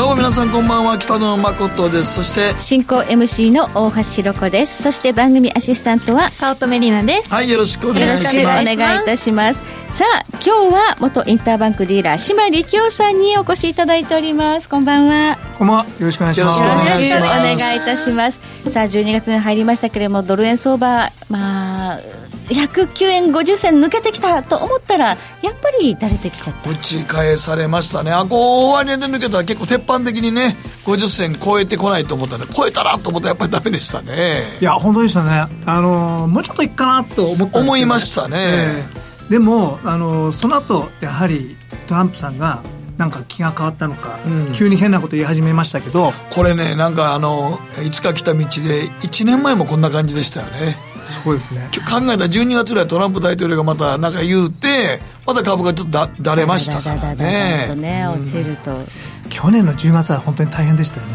どうも皆さんこんばんは。北野誠です。そして進行 MC の大橋ひろ子です。そして番組アシスタントは早乙女里奈です。はいよろしくお願いよろしくおします願いいたします。さあ今日は元インターバンクディーラー島力夫さんにお越しいただいております。こんばんは。こんばんは。よろしくお願いします。よろしくお願いします。よろしくお願いいたします。さあ12月に入りましたけれどもドル円相場まあ109円50銭抜けてきたと思ったらやっぱり垂れてきちゃった。打ち返されましたね。あこう終値で抜けたら結構鉄板的にね50銭超えてこないと思ったんで超えたらと思ったらやっぱりダメでしたね。いや、本当でしたね。あのーもうちょっといくかなと思ったんですけど、思いましたね。ええ。でも、あのーその後、やはりトランプさんが、なんか気が変わったのか、うん。急に変なこと言い始めましたけど、これねなんかあのいつか来た道で1年前もこんな感じでしたよねそうですね。考えたら12月ぐらいトランプ大統領がまたなんか言うてまた株がちょっとだだれましたからだだだだだねとね落ちると、去年の10月は本当に大変でしたよね。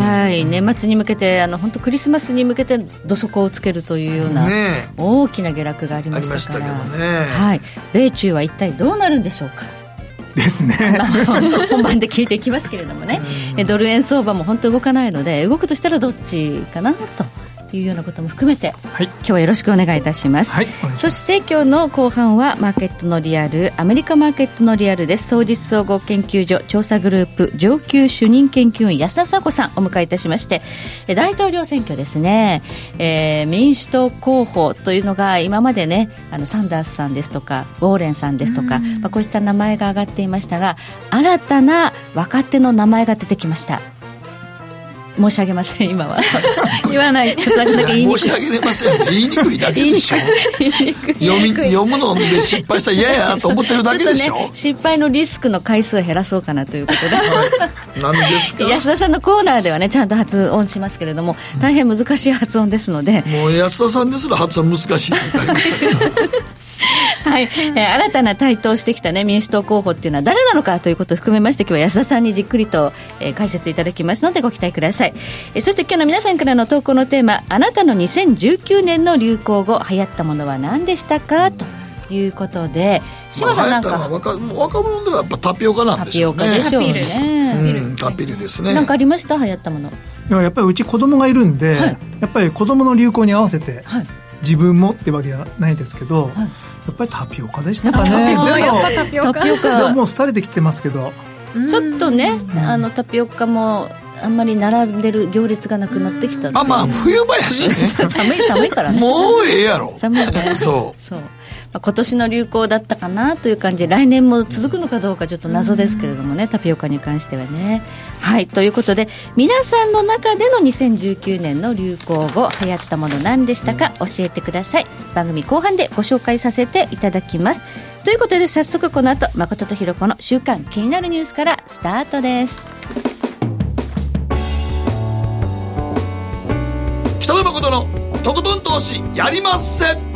はい年末に向けてあの本当クリスマスに向けて土底をつけるというような、ね大きな下落がありましたからありましたけどねはい、米中は一体どうなるんでしょうかですね。本番で聞いていきますけれどもね、えドル円相場も本当動かないので動くとしたらどっちかなというようなことも含めてはい。今日はよろしくお願いいたします、はい、そ。して今日の後半はマーケットのリアルアメリカマーケットのリアルです。総実総合研究所調査グループ上級主任研究員安田佐子さんお迎えいたしましてえ大統領選挙ですね、えー民主党候補というのが今までねあのサンダースさんですとかウォーレンさんですとか、まあ、こうした名前が挙がっていましたが新たな若手の名前が出てきました申し上げません今は。言わない。ちょっとだけ言いにくい。申し上げれません。言いにくいだけでしょ。言いにくい。読み読むので失敗したら嫌やなと思ってるだけでしょ。ちょね、失敗のリスクの回数を減らそうかなということで。何ですか？安田さんのコーナーではねちゃんと発音しますけれども大変難しい発音ですので、もう安田さんですら発音難しいって言ってありましたけど はい。えー新たな台頭してきた、ね、民主党候補っていうのは誰なのかということを含めまして今日は安田さんにじっくりと、えー解説いただきますのでご期待ください、えーそして今日の皆さんからの投稿のテーマあなたの2019年の流行語流行ったものは何でしたか？ということで島さんなんか。まあ流行ったのは若もう若者ではやっぱタピオカなんタでしょうね。ピオカでしょうね。う。んタピルですね。なんかありました？流行ったもの。いややっぱりうち子供がいるんで、はい。やっぱり子供の流行に合わせて、はい自分もってわけじゃないですけど、い。やっぱりタピオカでしたかね。タピオカでもやっぱタピオカ。ももう廃れてきてますけど、ちょっとね、あのタピオカもあんまり並んでる行列がなくなってきたまあまあ冬場やしね寒い寒いからねもうええやろ寒いねそうそう、まあ、今年の流行だったかなという感じで来年も続くのかどうかちょっと謎ですけれどもねタピオカに関してはね。はいということで皆さんの中での2019年の流行語流行ったもの何でしたか教えてください。番組後半でご紹介させていただきます。ということで早速この後誠とひろ子の週刊気になるニュースからスタートです。北野誠のとことん投資やりまっせ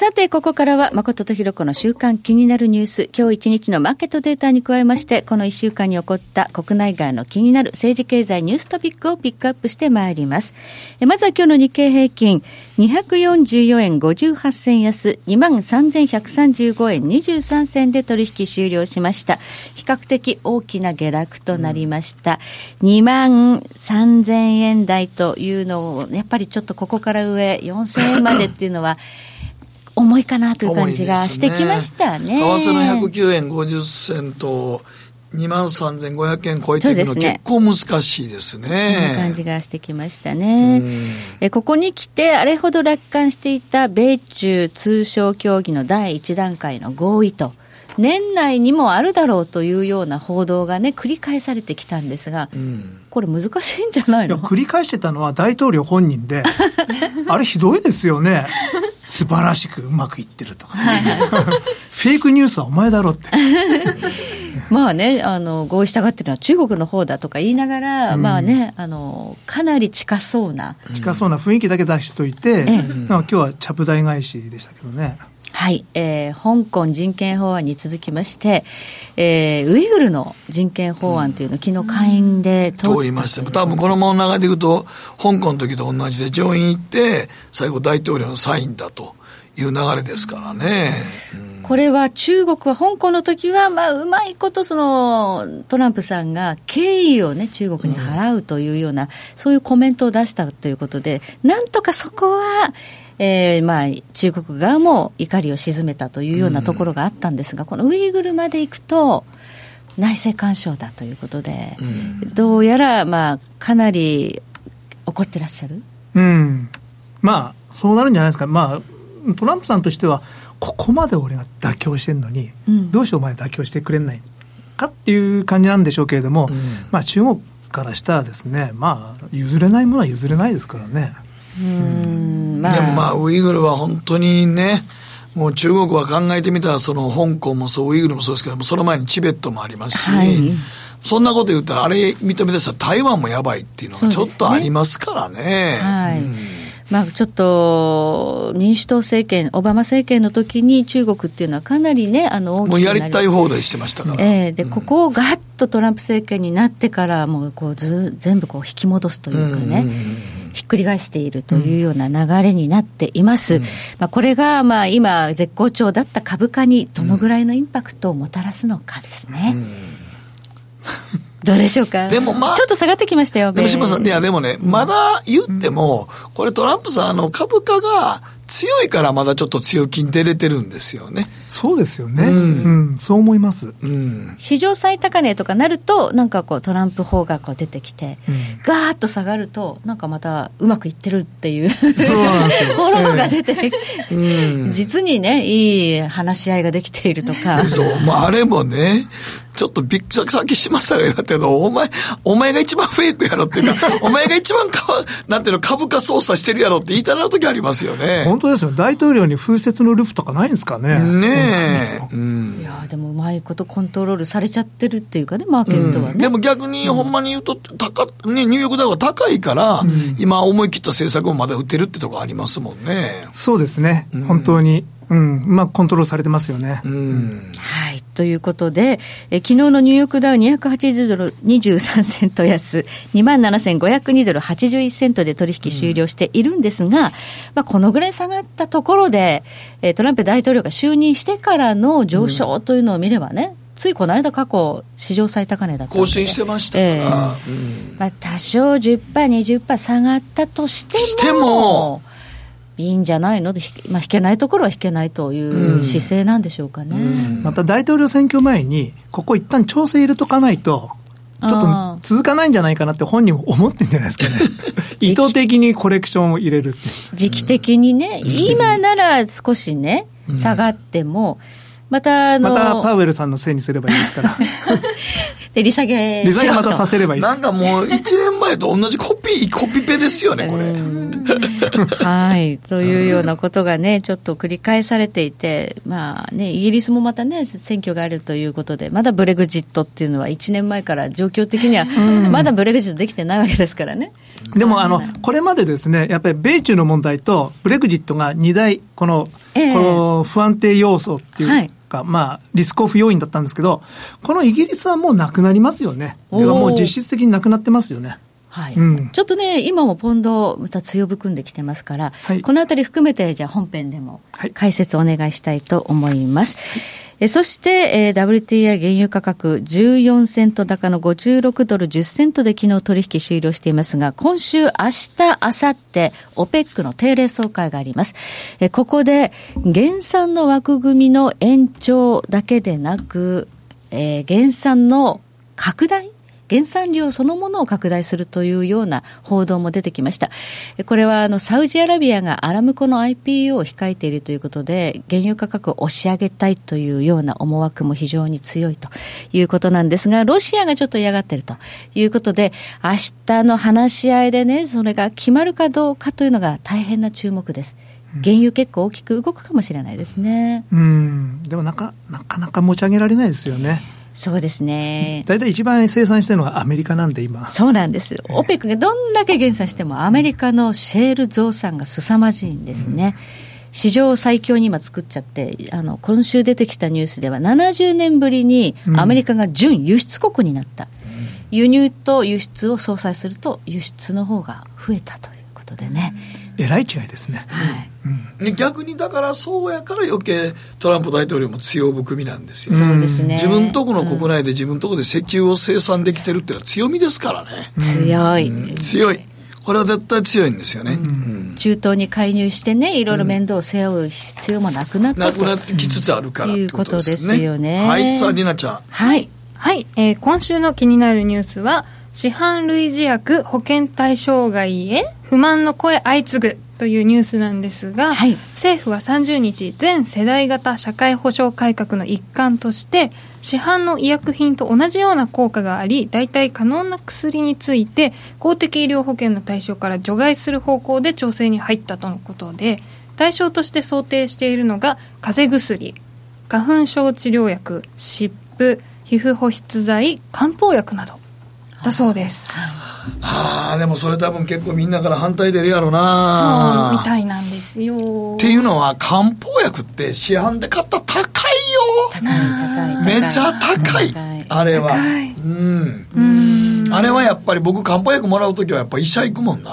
さて、ここからは誠とひろ子の週間気になるニュース、今日一日のマーケットデータに加えまして、この一週間に起こった国内外の気になる政治経済ニューストピックをピックアップしてまいります。えまずは今日の日経平均、244円58銭安、23,135円23銭で取引終了しました。比較的大きな下落となりました。2万3000円台というのを、やっぱりちょっとここから上、4000円までっていうのは、重いかなという感じがしてきましたね。為替の109円50銭と2万3500円超えていくのね結構難しいですね。感じがしてきましたね。えここに来て、あれほど楽観していた米中通商協議の第一段階の合意と、年内にもあるだろうというような報道がね、繰り返されてきたんですが、これ難しいんじゃないの？繰り返してたのは大統領本人で、あれひどいですよね。素晴らしくうまくいってるとか、フェイクニュースはお前だろって。まあね、あの合意したがってるのは中国の方だとか言いながら、うん、まあねあの、かなり近そうな。近そうな雰囲気だけ出しといて、ええ、今日はちゃぶ台返しでしたけどね。はい、えー、香港人権法案に続きまして、えー、ウイグルの人権法案というのを昨日下院で通りました。多分このまま流れていくと香港の時と同じで上院行って最後大統領のサインだという流れですからね。これは中国は香港の時はまあうまいことそのトランプさんが敬意をね中国に払うというような、うん、そういうコメントを出したということでなんとかそこはえーまあ、中国側も怒りを鎮めたというようなところがあったんですが、うん、このウイグルまで行くと、内政干渉だということで、うん、どうやら、まあ、かなり怒ってらっしゃる、うん、まあ、そうなるんじゃないですか、まあ、トランプさんとしては、ここまで俺が妥協してるのに、うん、どうしてお前妥協してくれないかっていう感じなんでしょうけれども、まあ、中国からしたらですね、まあ、譲れないものは譲れないですからね。うん。まあ、でもまあ、ウイグルは本当にね、もう中国は考えてみたら、その香港もそう、ウイグルもそうですけども、その前にチベットもありますし、はい、そんなこと言ったら、あれ認め出したら台湾もやばいっていうのがちょっとありますからね。ね。はい、うんまあ、ちょっと民主党政権、オバマ政権の時に中国っていうのはかなりね、あの大きもうやりたい放題してましたから。えー、で、うん、ここをガッとトランプ政権になってから、もうこうず全部こう引き戻すというかね。ひっくり返しているというような流れになっています。うん、まあ、これがまあ今、絶好調だった株価にどのぐらいのインパクトをもたらすのかですね。うんどうでしょうか？でもまあ。ちょっと下がってきましたよ、でも島さん、いやでもね、まだ言っても、これトランプさん、あの、株価が強いからまだちょっと強気に出れてるんですよね。そうですよね。うん、うん、そう思います。うん。史上最高値とかなると、なんかこうトランプ法がこう出てきて、うん、ガーッと下がると、なんかまたうまくいってるっていう。そうなんですよ。フォローが出て、えー、うん、実にね、いい話し合いができているとか。そう。まああれもね、ちょっとびっくり、さっきしましたが言ったけど、お前、お前が一番フェイクやろっていうか、お前が一番か、なんていうの、株価操作してるやろって言いたなる時ありますよね。本当ですよ。大統領に風雪のルフとかないんですかね。ねえ。うん、いやでもうまいことコントロールされちゃってるっていうかね、マーケットはね。うん、でも逆に、ほんまに言うと、高、ね、ニューヨークダウが高いから、うん、今思い切った政策をまだ打てるってとこありますもんね。そうですね。本当に。うん、まあ、コントロールされてますよね。うん、はい。ということで、え昨日のニューヨークダウ280ドル23セント安、27,502ドル81セントで取引終了しているんですが、うん、まあ、このぐらい下がったところで、えトランプ大統領が就任してからの上昇というのを見ればね、ついこの間過去、史上最高値だった更新してましたから、えーうん、まあ、多少10%、20%下がったとしても、してもいいんじゃないの？で、まあ、引けないところは引けないという姿勢なんでしょうかね、うん。うん、また大統領選挙前に、ここ一旦調整入れとかないと、ちょっと続かないんじゃないかなって本人も思ってるんじゃないですかね。意図的にコレクションを入れる時期的にね、今なら少しね、下がっても、またあの、またパウエルさんのせいにすればいいですから。で、利下げ利下げまたさせればいい。なんかもう、1年前と同じコピー、コピペですよね、これ。はい。というようなことがね、ちょっと繰り返されていて、まあね、イギリスもまたね、選挙があるということで、まだブレグジットっていうのは1年前から状況的には、まだブレグジットできてないわけですからね。でも、あの、これまでですね、やっぱり米中の問題とブレグジットが2大、この、えー、この不安定要素っていう、はいか、まあ、リスクオフ要因だったんですけど、このイギリスはもうなくなりますよね。ではもう実質的になくなってますよね。はい、うん、ちょっとね、今もポンド、また強含んできてますから、はい、このあたり含めて、じゃあ本編でも解説お願いしたいと思います。はいえそして、えー、WTI 原油価格14セント高の56ドル10セントで昨日取引終了していますが、今週、明日、あさって、OPEC の定例総会があります。えここで、減産の枠組みの延長だけでなく、えー、減産の拡大減産量そのものを拡大するというような報道も出てきました。これはあのサウジアラビアがアラムコの IPO を控えているということで、原油価格を押し上げたいというような思惑も非常に強いということなんですが、ロシアがちょっと嫌がっているということで、明日の話し合いでね、それが決まるかどうかというのが大変な注目です。原油結構大きく動くかもしれないですね。うん、でもなかなかなか持ち上げられないですよね。そうですね。大体一番生産してるのはアメリカなんで今。そうなんです。オペックがどんだけ減産してもアメリカのシェール増産が凄まじいんですね。うん史上最強に今作っちゃって、あの今週出てきたニュースでは、70年ぶりにアメリカが準輸出国になった、うん、輸入と輸出を相殺すると、輸出の方が増えたということでね。えらい違いですね。はいうん、逆にだからそうやから余計トランプ大統領も強含みなんですよ。そうですね。自分とこの国内で自分とこで石油を生産できてるっていうのは強みですからね。強い、うん、強い。これは絶対強いんですよね、うん、中東に介入してね、いろいろ面倒を背負う必要もなくなった、なくなってきつつあるから、いうことですよね。はい、さあ、りなちゃん。はい。はい、えー、今週の気になるニュースは、市販類似薬保険対象外へ不満の声相次ぐというニュースなんですが、はい、政府は30日全世代型社会保障改革の一環として市販の医薬品と同じような効果があり代替可能な薬について公的医療保険の対象から除外する方向で調整に入ったとのことで対象として想定しているのが風邪薬花粉症治療薬湿布皮膚保湿剤漢方薬などだそうです。ああでもそれ多分結構みんなから反対出るやろな。そうみたいなんですよ。っていうのは漢方薬って市販で買ったら高いよ。高い高いめっちゃ高い。あれは。うん。うん。あれはやっぱり僕漢方薬もらう時はやっぱ医者行くもんな、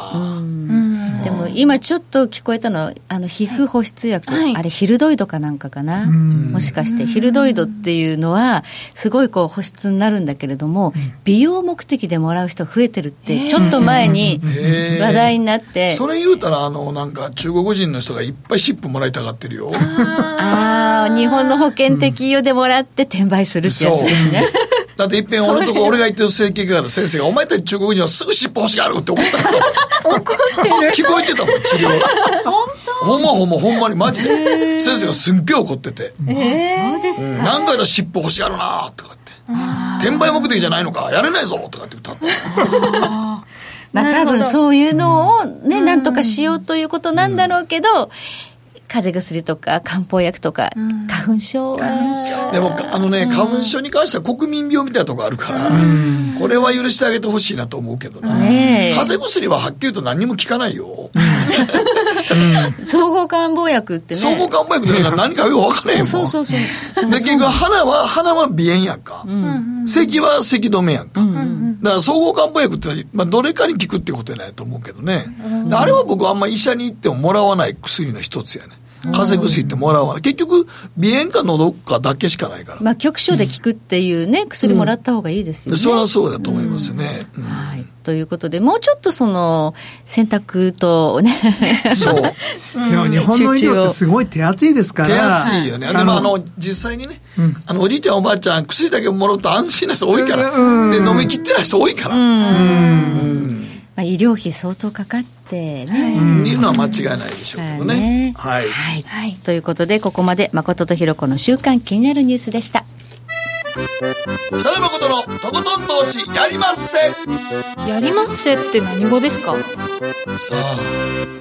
でも今ちょっと聞こえたのあの皮膚保湿薬、はい、あれヒルドイドかなんかかな？もしかして。ヒルドイドっていうのはすごいこう保湿になるんだけれども美容目的でもらう人増えてるってちょっと前に話題になって。それ言うたらあのなんか中国人の人がいっぱいシップもらいたがってるよ。ああ日本の保険適用でもらって転売するってやつですね、だっていっぺん俺のとこ俺が言ってる整形外科の先生が、お前たち中国人はすぐ尻尾欲しがるって思った怒ってる。聞こえてたもん、治療。本当？ほんまほんまほんまにマジで。先生がすっげえ怒ってて。えー、そうですか。何回だ尻尾欲しがるなとかって。転売目的じゃないのかやれないぞとかって歌って。まあ多分そういうのをね、なんとかしようということなんだろうけど、風邪薬とか漢方薬とか、花粉症は。でも、あのね、花粉症に関しては国民病みたいなとこあるから、これは許してあげてほしいなと思うけどな。風邪薬ははっきり言うと何にも効かないよ。総合漢方薬ってね。総合漢方薬って何かよく分からへんもん。そうそうそう。で、結局、鼻は、鼻は鼻炎やんか。咳は咳止めやんか。だから総合漢方薬って、まあ、どれかに効くってことやないと思うけどね。あれは僕あんま医者に行ってももらわない薬の一つやね。風邪薬ってもらわない。結局、鼻炎か喉かだけしかないから。まあ、局所で効くっていうね、薬もらった方がいいですよね。それはそうだと思いますね。はい。ということで、もうちょっとその、選択とね。そう。でも日本の医療ってすごい手厚いですから。手厚いよね。でもあの、実際にね、あの、おじいちゃんおばあちゃん、薬だけもらうと安心な人多いから。で、飲み切ってない人多いから。まあ、医療費相当かかってね。い。うのは間違いないでしょうけどね。はい。はい。ということで、ここまで誠とひろ子の週刊気になるニュースでした。北野誠のとことん投資やりまっせやりまっせって何語ですかさあ。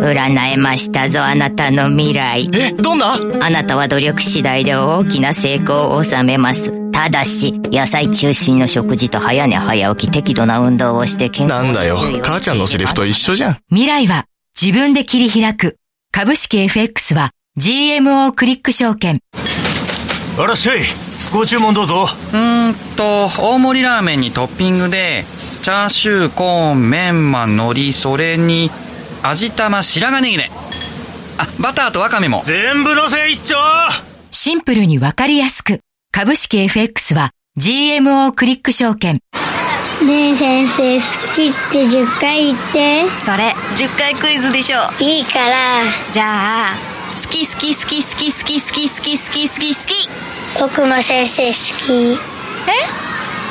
占えました。ぞあなた。の未来えどんなあなた。は努力次第で大きな成功を収めますただし、野菜中心の食事と早寝早起き適度な運動をして健康なんだよ、母ちゃんのセリフと一緒じゃん。未来は自分で切り開く。株式 FX は GMO クリック証券。あらっしゃい。ご注文どうぞ。うーんと、大盛りラーメンにトッピングで、チャーシュー、コーン、メンマ、海苔、それに、味玉、白髪ネギね。あ、バターとワカメも。全部のせ一丁シンプルにわかりやすく。株式 FX は GMO クリック証券。ねえ先生、好きって10回言って。それ、10回クイズでしょ。いいから。じゃあ、好き好き好き好き好き好き好き好き好き好き。僕も先生好き。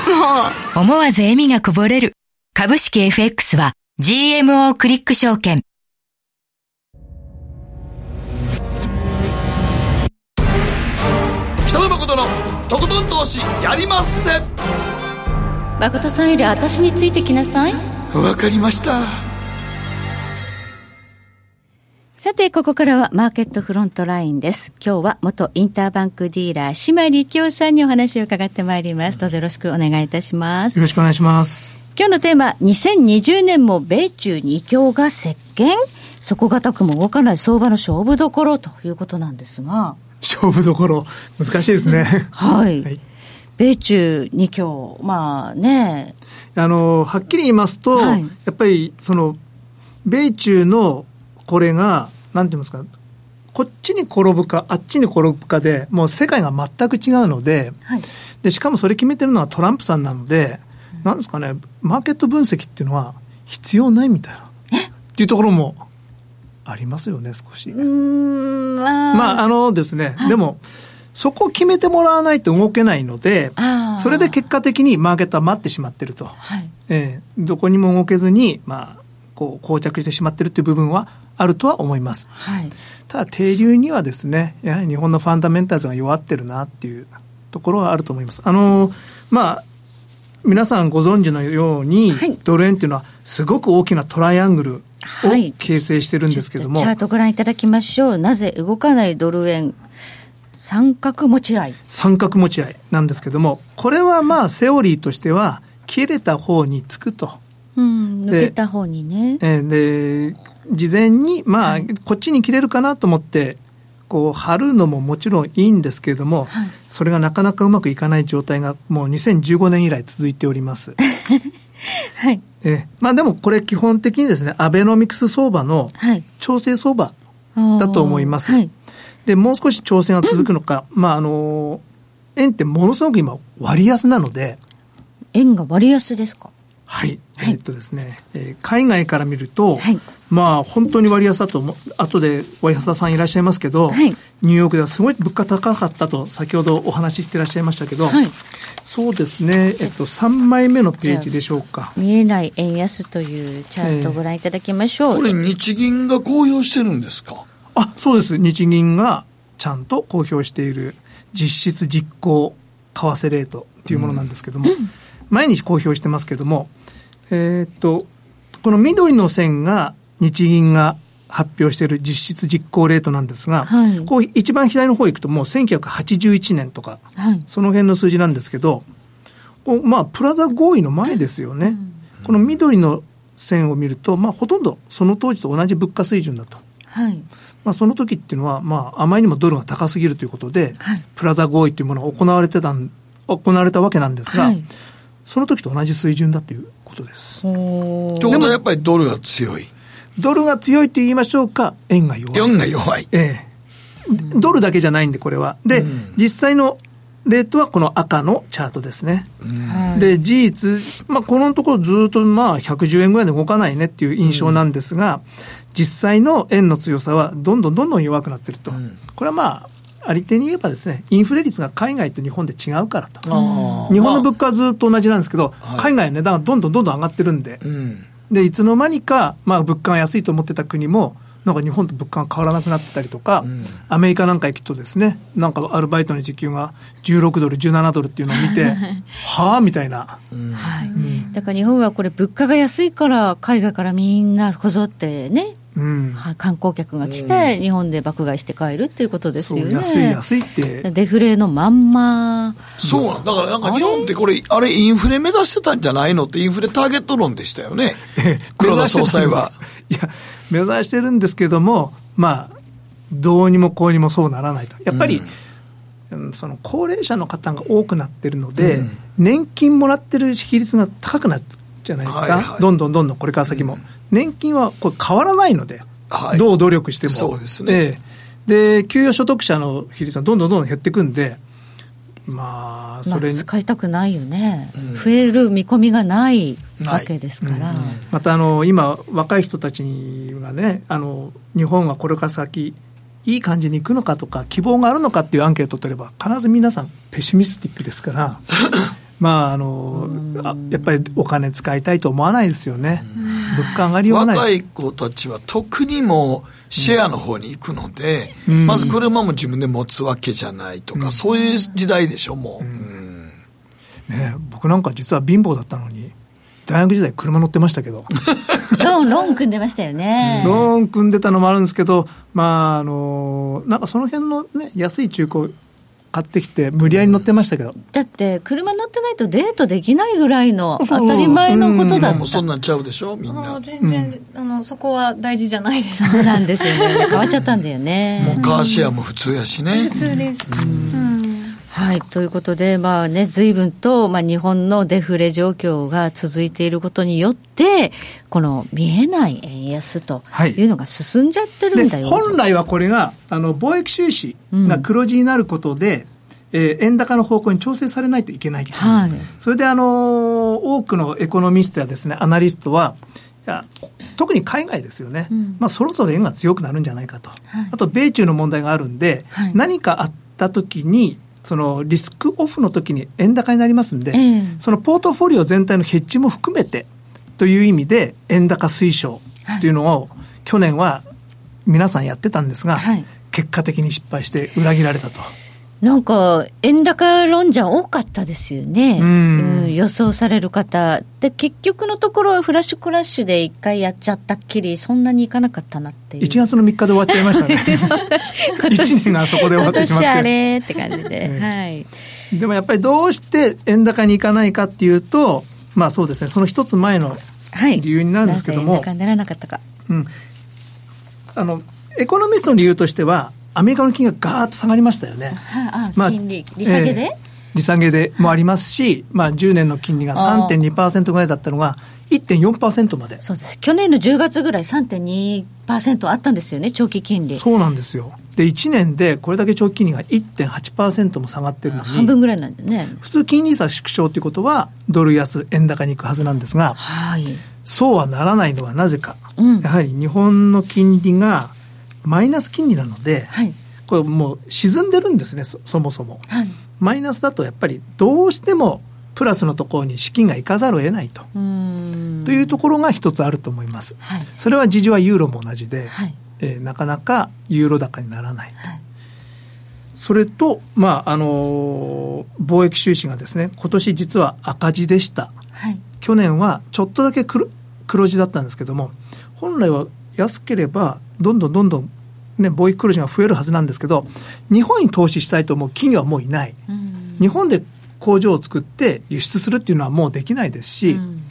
え？もう。思わず笑みがこぼれる。株式 FX は GMO クリック証券。誠のとことん投資やりまっせ誠さんより私についてきなさいわかりましたさて、ここからはマーケットフロントラインです。今日は元インターバンクディーラー、島力夫さんにお話を伺ってまいります。どうぞよろしくお願いいたします。よろしくお願いします。今日のテーマ、2020年も米中二強が席巻底堅くも動かない相場の勝負どころということなんですが。勝負どころ、難しいですね。はい。はい、米中二強、まあね。あの、はっきり言いますと、はい、やっぱり、その、米中のこれが、なんて言いますか、こっちに転ぶか、あっちに転ぶかで、もう世界が全く違うので、はい、でしかもそれ決めてるのはトランプさんなので、うん、なんですかね、マーケット分析っていうのは必要ないみたいな。っていうところもありますよね、少し。まあ、まあ、あのですね、はい、でも、そこを決めてもらわないと動けないので、それで結果的にマーケットは待ってしまってると。はい、えー、どこにも動けずに、まあ、こう、膠着してしまってるっていう部分はあるとは思います。はい、ただ、停留にはですね、やはり日本のファンダメンタルズが弱ってるなっていうところはあると思います。あの、まあ、皆さんご存知のように、はい、ドル円っていうのはすごく大きなトライアングルを形成してるんですけども、はい、チャートご覧いただきましょう。なぜ動かないドル円？三角持ち合い。三角持ち合いなんですけども、これはまあセオリーとしては、切れた方につくと。うん、抜けた方にね。えで、事前に、まあ、はい、こっちに切れるかなと思って、こう、貼るのももちろんいいんですけれども、はい、それがなかなかうまくいかない状態が、もう2015年以来続いております。はい。えまあでもこれ基本的にですね、アベノミクス相場の調整相場だと思います。はい、で、もう少し調整が続くのか、うん、まああの、円ってものすごく今割安なので。円が割安ですか？はい、はい、えー、っとですね、えー、海外から見ると、はい、まあ本当に割安だと後でお安田さんいらっしゃいますけど、はい、ニューヨークではすごい物価高かったと先ほどお話ししていらっしゃいましたけど、そうですね、えっと、3枚目のページでしょうか。見えない円安というチャートをご覧いただきましょう、えー、これ日銀が公表してるんですか？あそうです。日銀がちゃんと公表している実質実行為替レートというものなんですけども、うん毎日公表してますけども、えー、っと、この緑の線が日銀が発表している実質実行レートなんですが、はい、こう一番左の方行くともう1981年とか、はい、その辺の数字なんですけど、まあ、プラザ合意の前ですよね。うん、この緑の線を見ると、まあ、ほとんどその当時と同じ物価水準だと。はい。まあ、その時っていうのは、まあ、あまりにもドルが高すぎるということで、はい、プラザ合意というものが行われてた行われたわけなんですが、はい、その時と同じ水準だということです。ということはやっぱりドルが強い。ドルが強いと言いましょうか、円が弱い。円が弱い。ええ。ドルだけじゃないんで、これは。で、うん、実際のレートはこの赤のチャートですね。うん、で、事実、まあ、このところずっとまあ、110円ぐらいで動かないねっていう印象なんですが、うん、実際の円の強さはどんどんどんどん弱くなってると。これはまあ、あり手に言えばですね、インフレ率が海外と日本で違うからと。日本の物価はずっと同じなんですけど、まあ、海外の値段がどんどんどんどん上がってるんで、うん、で、いつの間にか、まあ、物価が安いと思ってた国も、なんか日本と物価が変わらなくなってたりとか、うん、アメリカなんか行くとですね、なんかアルバイトの時給が16ドル、17ドルっていうのを見て、はあみたいな、うん。はい、だから日本はこれ、物価が安いから、海外からみんなこぞってね、うん、観光客が来て、日本で爆買いして帰るっていうことですよね。安い安いって。デフレのまんま。そうなんだからなんか日本ってこれ、あれ？インフレ目指してたんじゃないのってインフレターゲット論でしたよね。黒田総裁は。いや、目指してるんですけども、まあ、どうにもこうにもそうならないと。やっぱり、うん、その高齢者の方が多くなってるので、うん、年金もらってる比率が高くなってじゃないですか、はいはい、どんどんどんどんこれから先も、うん、年金はこれ変わらないので、はい、どう努力しても、そうですね、えー、で給与所得者の比率はどんどんどんどん減っていくんで、まあ、それ、まあ、使いたくないよね、うん、増える見込みがないわけですから。うん、またあの今、若い人たちがねあの、日本はこれから先、いい感じにいくのかとか、希望があるのかっていうアンケートを取れば、必ず皆さん、ペシミスティックですから。まあ、あの、あやっぱりお金使いたいと思わないですよね。物価上がりはない若い子たちは特にもシェアの方に行くので、うん、まず車も自分で持つわけじゃないとか、うん、そういう時代でしょ、もう。うん、ね僕なんか実は貧乏だったのに、大学時代車乗ってましたけど。ローン、ローン組んでましたよね。ローン組んでたのもあるんですけど、まあ、あの、なんかその辺のね、安い中古、買ってきて無理やり乗ってましたけど、だって車乗ってないとデートできないぐらいの当たり前のことだった、もうそんなんちゃうでしょみんな。全然、あのそこは大事じゃないです。そうなんですよね。変わっちゃったんだよね。もうカーシェアも普通やしね。普通です、うんはい、ということで、まあね、随分と、まあ、日本のデフレ状況が続いていることによって、この見えない円安とい。うのが進んじゃってるんだよ、はい、本来はこれがあの貿易収支が黒字になることで、うん、えー、円高の方向に調整されないといけない、はい、それで、あの多くのエコノミストやですねアナリストは、いや特に海外ですよね、うん、まあ、そろそろ円が強くなるんじゃないかと、はい、あと米中の問題があるんで、はい、何かあったときに、そのリスクオフの時に円高になりますんで、えー、そのポートフォリオ全体のヘッジも含めてという意味で円高推奨というのを去年は皆さんやってたんですが、はい、結果的に失敗して裏切られたと。なんか、円高論者多かったですよね。うん、予想される方。で、結局のところ、フラッシュクラッシュで一回やっちゃったっきり、そんなにいかなかったなっていう。1月の3日で終わっちゃいましたね。1年があそこで終わってしまって。あれって感じで。はい。でもやっぱりどうして円高にいかないかっていうと、まあそうですね、その一つ前の理由になるんですけども。はい、ならなかったか。うん。あの、エコノミストの理由としては、アメリカの金がガーッと下がりましたよね。はあ、まあ、金利、利下げで、えー、利下げでもありますし、まあ、10年の金利が3.2%ぐらいだったのが、1.4%まで。そうです。去年の10月ぐらい3.2%あったんですよね、長期金利。そうなんですよ。で、1年でこれだけ長期金利が1.8%も下がってるのに。半分ぐらいなんでね。普通金利差縮小ということは、ドル安、円高に行くはずなんですが、はい。そうはならないのはなぜか。うん、やはり日本の金利がマイナス金利なので、はい、これもう沈んでるんですねそもそも、はい、マイナスだとやっぱりどうしてもプラスのところに資金が行かざるを得ないと。というところが一つあると思います、はい、それは事情はユーロも同じで、はい、えー、なかなかユーロ高にならない。と、はい、それと、まああのー、貿易収支がですね今年実は赤字でした、去年はちょっとだけ黒黒字だったんですけども本来は安ければどんどんどんどんね、貿易黒字が増えるはずなんですけど、日本に投資したいと思う企業はもういない。うん、日本で工場を作って輸出するっていうのはもうできないですし、うん、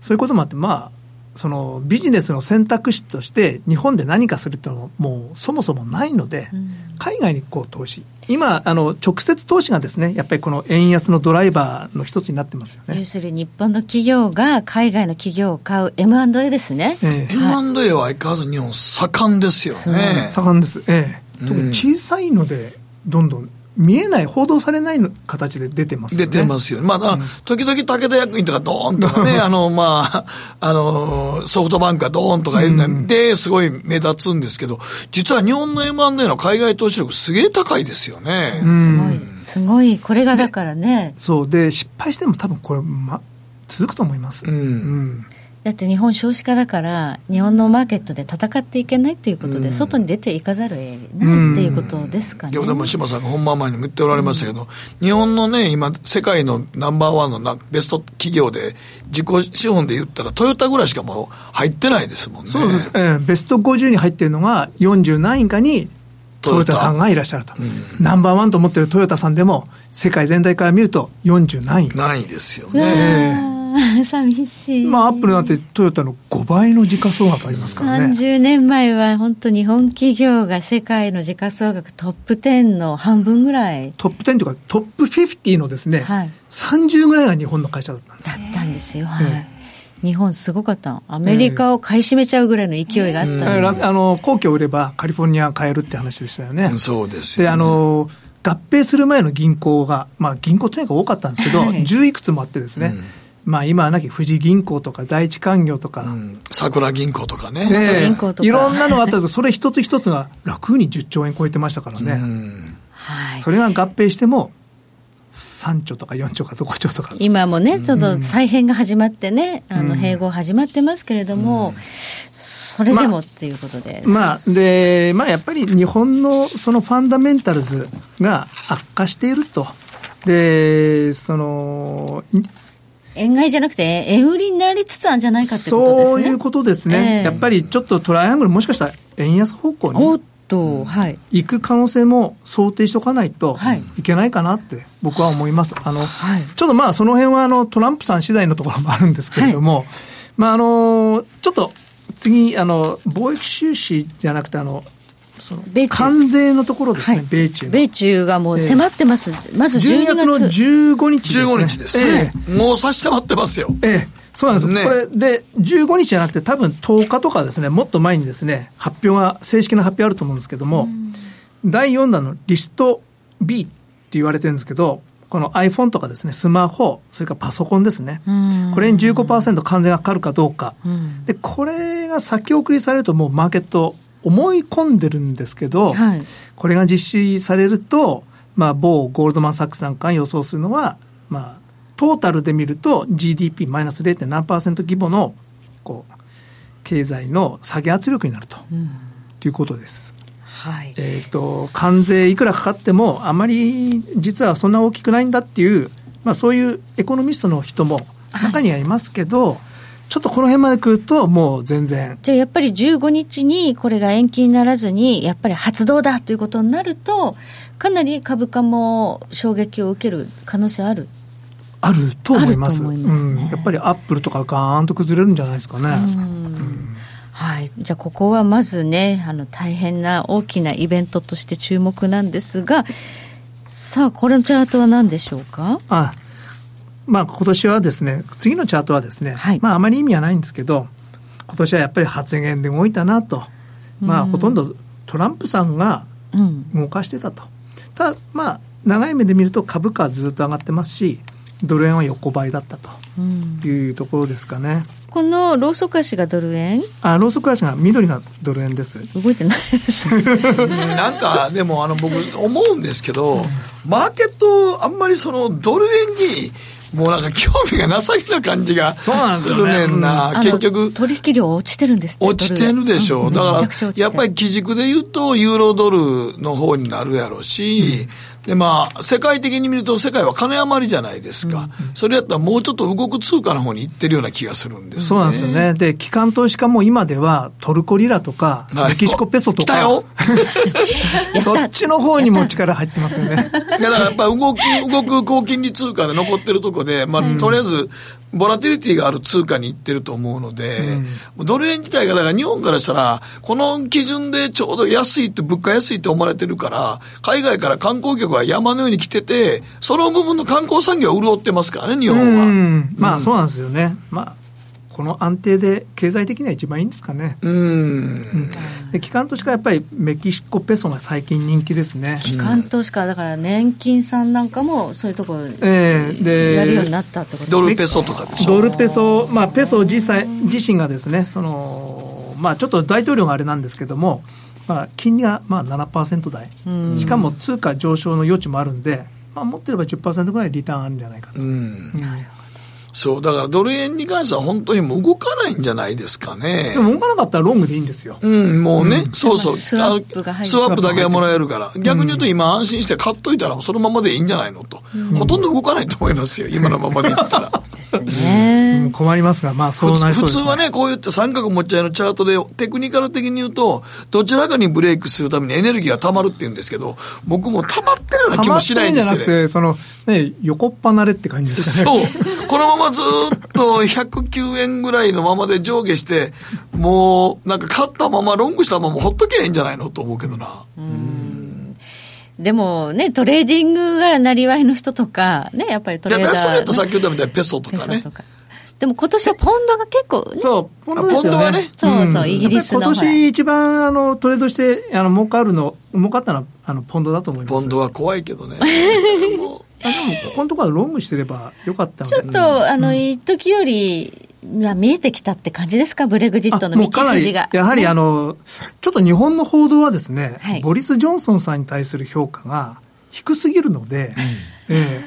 そういうこともあって、まあ、そのビジネスの選択肢として日本で何かするっていうのはもうそもそもないので、うん、海外にこう投資今あの直接投資がですねやっぱりこの円安のドライバーの一つになってますよね。要するに日本の企業が海外の企業を買う M&A ですね、ええ、M&A は相変わらず日本盛んですよね。盛んです。ええ。特に小さいのでどんどん見えない、報道されない形で出てますよね。出てますよ。まあ、うん、時々武田役員とかドーンとかね、あの、まあ、あの、ソフトバンクがドーンとかいうので、すごい目立つんですけど、実は日本の M&A の海外投資力すげえ高いですよね。すごい。すごい。これがだからね。そう。で、失敗しても多分これ、ま、続くと思います。うん、うんだって日本少子化だから日本のマーケットで戦っていけないということで、外に出ていかざるを得ないっていうことですかね。いやでも島さんが本番前にも言っておられましたけど、日本のね今世界のナンバーワンのなベスト企業で自己資本で言ったらトヨタぐらいしかもう入ってないですもんね。そうです、えー、ベスト50に入ってるのが40何位かにトヨタさんがいらっしゃると、うん、ナンバーワンと思ってるトヨタさんでも世界全体から見ると40何位。ないですよね。寂しい。まあ、アップルなんてトヨタの5倍の時価総額ありますからね。30年前は本当日本企業が世界の時価総額トップ10の半分ぐらい。トップ10というかトップ50のですね、はい、30ぐらいが日本の会社だったんです。だったんですよ。はい。日本すごかった。アメリカを買い占めちゃうぐらいの勢いがあった、えー、あの、皇居を売ればカリフォルニア買えるって話でしたよね。そうですよ、ね、で、あの、合併する前の銀行が、まあ銀行とにかく多かったんですけど、はい、10いくつもあってですね、うんまあ、今はなき富士銀行とか第一勧業とか、うん、桜銀行とかね、え。ー、いろんなのがあったんですそれ一つ一つが楽に10兆円超えてましたからね、はい、それが合併しても3兆とか4兆か5兆とか。今もねちょっと再編が始まってね、あの併合始まってますけれども、うん、それでもっていうことです、まあ、まあ、でまあやっぱり日本のそのファンダメンタルズが悪化していると。でその円買いじゃなくて、円売りになりつつあるんじゃないかってことですね。そういうことですね。えー、やっぱりちょっとトライアングル、もしかしたら円安方向に。と、はい、行く可能性も想定しておかないといけないかなって僕は思います。あの、はい、ちょっとまあその辺はあのトランプさん次第のところもあるんですけれども、はい、まああの、ちょっと次、あの、貿易収支じゃなくてあの、その関税のところですね、はい、米中米中がもう迫ってます、えー、まず12月。の15日です、ね、15日です、えー、もう差し迫ってますよ。えーそうなんです、ね、これで15日じゃなくて、多分10日とかですね、もっと前にですね、発表が、正式な発表あると思うんですけども、第4弾のリスト B って言われてるんですけど、この iPhone とかですね、スマホ、それからパソコンですね、これに15%関税がかかるかどうか、でこれが先送りされると、もうマーケット、思い込んでるんですけど、はい、これが実施されると、まあ、某ゴールドマン・サックスなんかが予想するのは、まあ、トータルで見ると GDP マイナス0.7%規模のこう経済の下げ圧力になると、うん、いうことです。はい、えっ、ー、と関税いくらかかってもあまり実はそんな大きくないんだっていう、まあ、そういうエコノミストの人も中にはいますけど、はいちょっとこの辺まで来ると、もう全然。じゃあやっぱり15日にこれが延期にならずに、やっぱり発動だということになると、かなり株価も衝撃を受ける可能性ある？あると思います。すね。うん、やっぱりアップルとかガーンと崩れるんじゃないですかね。はい、じゃあここはまずねあの大変な大きなイベントとして注目なんですがさあこれのチャートは何でしょうか？あまあ今年はですね次のチャートはですね、はい、まああまり意味はないんですけど今年はやっぱり発言で動いたなと。まあほとんどトランプさんが動かしてたと、うん、ただまあ長い目で見ると株価はずっと上がってますしドル円は横ばいだったと。いうところですかね。このローソク足がドル円？あローソク足が緑がドル円です。動いてないです。なんかでもあの僕思うんですけど、マーケットあんまりそのドル円にもうなんか興味がなさげな感じがするねんな。結局。取引量落ちてるんです落ちてるでしょ。うだから、やっぱり基軸で言うと、ユーロドルの方になるやろうし、で、まあ、世界的に見ると世界は金余りじゃないですか。うん、それやったらもうちょっと動く通貨の方に行ってるような気がするんです、ね、そうなんですよね。で、機関投資家も今ではトルコリラとか、メキシコペソとか、そっちの方にも力入ってますよね。いや、だからやっぱ動く、動く高金利通貨で残ってるとこで、まあ、うん、とりあえず、ボラティリティがある通貨に行ってると思うので、うん、ドル円自体が、だから日本からしたら、この基準でちょうど安いって、物価安いって思われてるから、海外から観光客は山のように来てて、その部分の観光産業は潤ってますからね、日本は。まあ、そうなんですよね。まあこの安定で経済的には一番いいんですかね。うん。で機関投資家はやっぱりメキシコペソが最近人気ですね。機関投資家だから年金さんなんかもそういうところでやるようになったってことドルペソとかでしょ。ドルペソ、まあペソ自際自身がですね、そのまあちょっと大統領があれなんですけども。まあ、金利がまあ7%台、しかも通貨上昇の余地もあるんで、まあ、持ってれば10%ぐらいリターンあるんじゃないかと。うんそう、だからドル円に関しては本当にもう動かないんじゃないですかね。でも動かなかったらロングでいいんですよ。うん、もうね、うん、そうそう。スワップが入る。スワップだけはもらえるから。逆に言うと今安心して買っといたらそのままでいいんじゃないのと。うん、ほとんど動かないと思いますよ、今のままでいったら。ですね、うん、困りますが、まあそうなりそうです、ね、普通はね、こう言って三角持ち合いのチャートでテクニカル的に言うと、どちらかにブレイクするためにエネルギーが溜まるって言うんですけど、僕も溜まってるような気もしないんですよね。溜まってるんじゃなくて、その、ね、横っ離れって感じですね。そう。このままずっとと109円ぐらいのままで上下して、もうなんか勝ったまま、ロングしたままほっとけばいいんじゃないのと思うけどな。うんでもね、トレーディングがなりわいの人とか、ね、やっぱりトレーダー、ね。それとさっき言ったみたいにペソとかね。でも今年はポンドが結構、ね、そう、ポンドですよね。ねそうそう、イギリスの。今年一番あのトレードして、あの、儲かるの、儲かったのは、あの、ポンドだと思います。ポンドは怖いけどね。あでも、ここのところはロングしてればよかったちょっと、あの、一時より、ま見えてきたって感じですか、ブレグジットの道筋が。やはり、あの、ちょっと日本の報道はですね、はい、ボリス・ジョンソンさんに対する評価が低すぎるので、うん、ええ。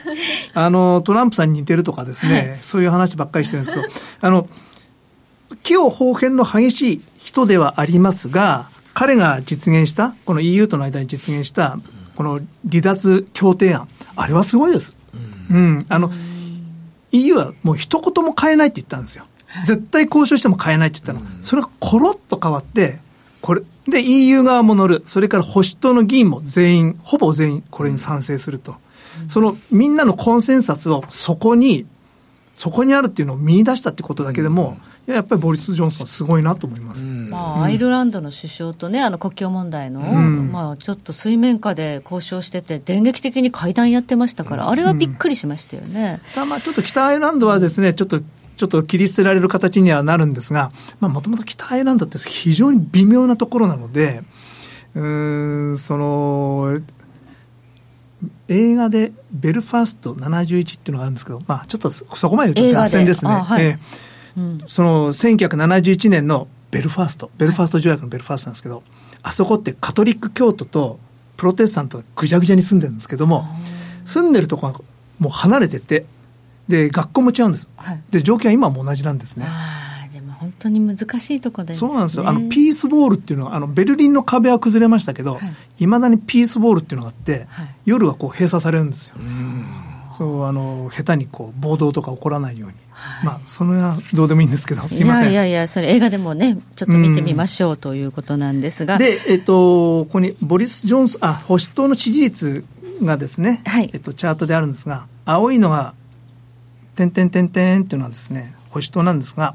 あの、トランプさんに似てるとかですね、はい、そういう話ばっかりしてるんですけど、あの、器用方変の激しい人ではありますが、彼が実現した、この EU との間に実現した、この離脱協定案、あれはすごいです。うん、あの、EU はもう一言も変えないって言ったんですよ。絶対交渉しても変えないって言ったの。それがコロッと変わって、これ、で EU 側も乗る。それから保守党の議員も全員、ほぼ全員これに賛成すると。そのみんなのコンセンサスをそこに、そこにあるっていうのを見出したってことだけでも、ややっぱりボリス・ジョンソンすごいなと思います、まあ、アイルランドの首相とね、あの国境問題の、うん、まあ、ちょっと水面下で交渉してて、電撃的に会談やってましたから、あれはびっくりしましたよね。うん、まあ、ちょっと北アイルランドはですね、ちょっとちょっと切り捨てられる形にはなるんですが、もともと北アイルランドって非常に微妙なところなので、うん、その、映画でベルファースト71っていうのがあるんですけど、まあ、ちょっとそこまで言うと脱線ですね。その1971年のベルファースト、ベルファースト条約のベルファーストなんですけど、あそこってカトリック教徒とプロテスタントがぐちゃぐちゃに住んでるんですけども、住んでるとこがもう離れてて、で、学校も違うんです。はい、で、条件は今も同じなんですね。本当に難しいところで、ね、そうなんですよ。あの、ピースボールっていうのは、あの、ベルリンの壁は崩れましたけど、い、ま、だにピースボールっていうのがあって、はい、夜はこう閉鎖されるんですよ。そう、あの、下手にこう、暴動とか起こらないように。はい、まあ、そのはどうでもいいんですけど、すみません。いやいやそれ映画でもね、ちょっと見てみましょうということなんですが。で、えっ、と、ここに、ボリス・ジョンソン、あ、保守党の支持率がですね、はい、えっと、チャートであるんですが、青いのが、点点点点っていうのはですね、保守党なんですが、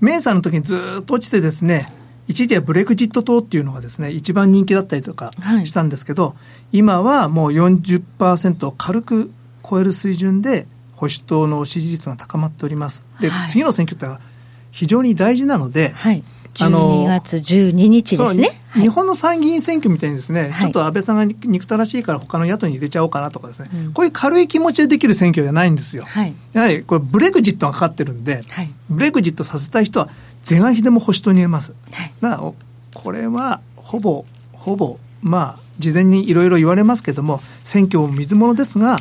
メイさんの時にずっと落ちてですね、一時はブレグジット党っていうのがですね、一番人気だったりとかしたんですけど、はい、今はもう40%を軽く超える水準で、保守党の支持率が高まっております。で、はい、次の選挙って非常に大事なので、はい、12月12日ですね。日本の参議院選挙みたいにですね、はい、ちょっと安倍さんが憎たらしいから他の野党に入れちゃおうかなとかですね、うん、こういう軽い気持ちでできる選挙じゃないんですよ。はい、やはりこれブレグジットがかかってるんで、はい、ブレグジットさせたい人は是が非でも保守党に入れます。はい、だからこれはほぼ、ほぼ、まあ、事前にいろいろ言われますけども、選挙も水物ですが、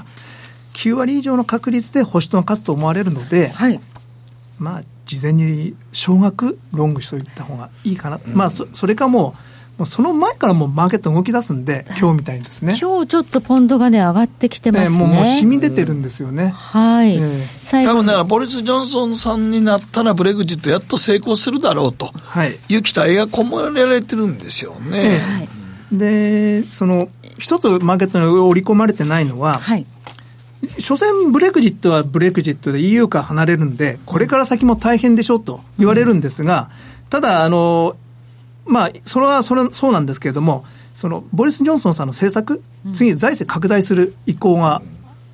9割以上の確率で保守党が勝つと思われるので、はい、まあ、事前に少額ロングしといた方がいいかな、うん、まあそそれかもうもうその前からもうマーケット動き出すんで、今日みたいにですね。今日ちょっとポンドがね、上がってきてますね。もう、もう染み出てるんですよね。はい。えー、多分だから、ボリス・ジョンソンさんになったら、ブレグジットやっと成功するだろうと、はい、いう期待が込められてるんですよね。はい、で、その、一つマーケットに織り込まれてないのは、はい所詮ブレグジットはブレグジットで EU から離れるんで、これから先も大変でしょと言われるんですが、ただ、あの、まあ、それはそれそうなんですけれども、そのボリス・ジョンソンさんの政策、次、財政拡大する意向が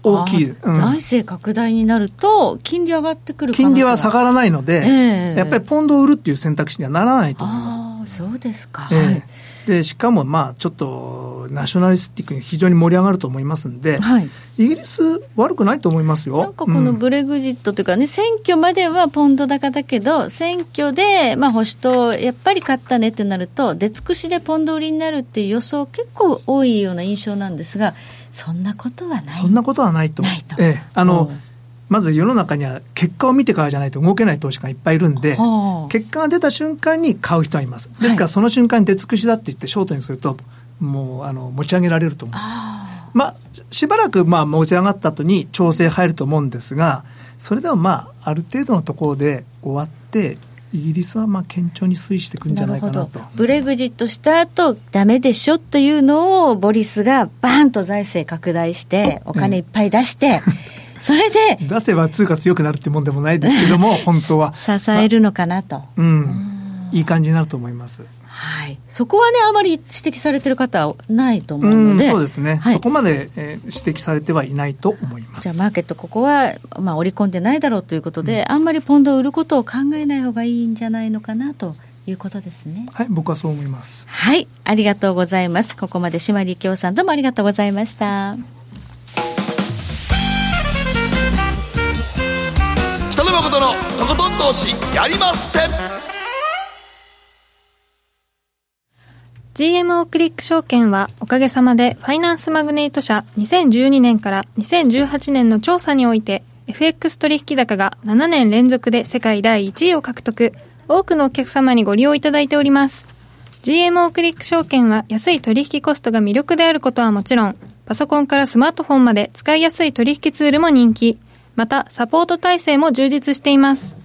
大きい、うん、財政拡大になると、金利上がってくる金利は下がらないので、えー、やっぱりポンドを売るっていう選択肢にはならないと思います。あそうですか、えー、はいでしかもまあちょっとナショナリスティックに非常に盛り上がると思いますんで、はい、イギリス悪くないと思いますよ。なんかこのブレグジットというかね、うん、選挙まではポンド高だけど選挙でまあ保守党やっぱり勝ったねってなると出尽くしでポンド売りになるっていう予想結構多いような印象なんですがそんなことはない。そんなことはないとないと、ええ、あの、う。んまず世の中には結果を見てからじゃないと動けない投資家がいっぱいいるんで、結果が出た瞬間に買う人はいます。ですからその瞬間に出尽くしだって言ってショートにすると、もうあの持ち上げられると思う。まあ、しばらくまあ持ち上がった後に調整入ると思うんですが、それでもまあ、ある程度のところで終わって、イギリスはまあ堅調に推移していくんじゃないかなと。ブレグジットした後ダメでしょというのをボリスがバーンと財政拡大してお金いっぱい出して、それで出せば通貨強くなるってもんでもないですけども 本当は。支えるのかなと、うん、いい感じになると思います。はい、そこはね、あまり指摘されてる方はないと思うので、うそうですね、はい、そこまで、えー、指摘されてはいないと思います。じゃあ、マーケット、ここは、まあ、織り込んでないだろうということで、うん、あんまりポンドを売ることを考えない方がいいんじゃないのかなということですね。はい、僕はそう思います。はい、ありがとうございます。ここまで島利京さんどうもありがとうございました。投資やりません。GMO クリック証券はおかげさまでファイナンスマグネート社2012年から2018年の調査において FX 取引高が7年連続で世界第1位を獲得多くのお客様にご利用いただいております。GMO クリック証券は安い取引コストが魅力であることはもちろんパソコンからスマートフォンまで使いやすい取引ツールも人気。また、サポート体制も充実しています。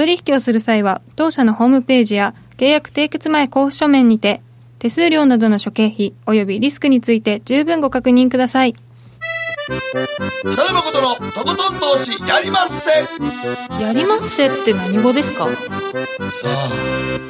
取引をする際は当社のホームページや契約締結前交付書面にて手数料などの諸経費及びリスクについて十分ご確認ください。北野誠のとことん投資やりまっせやりまっせって何語ですか？さあ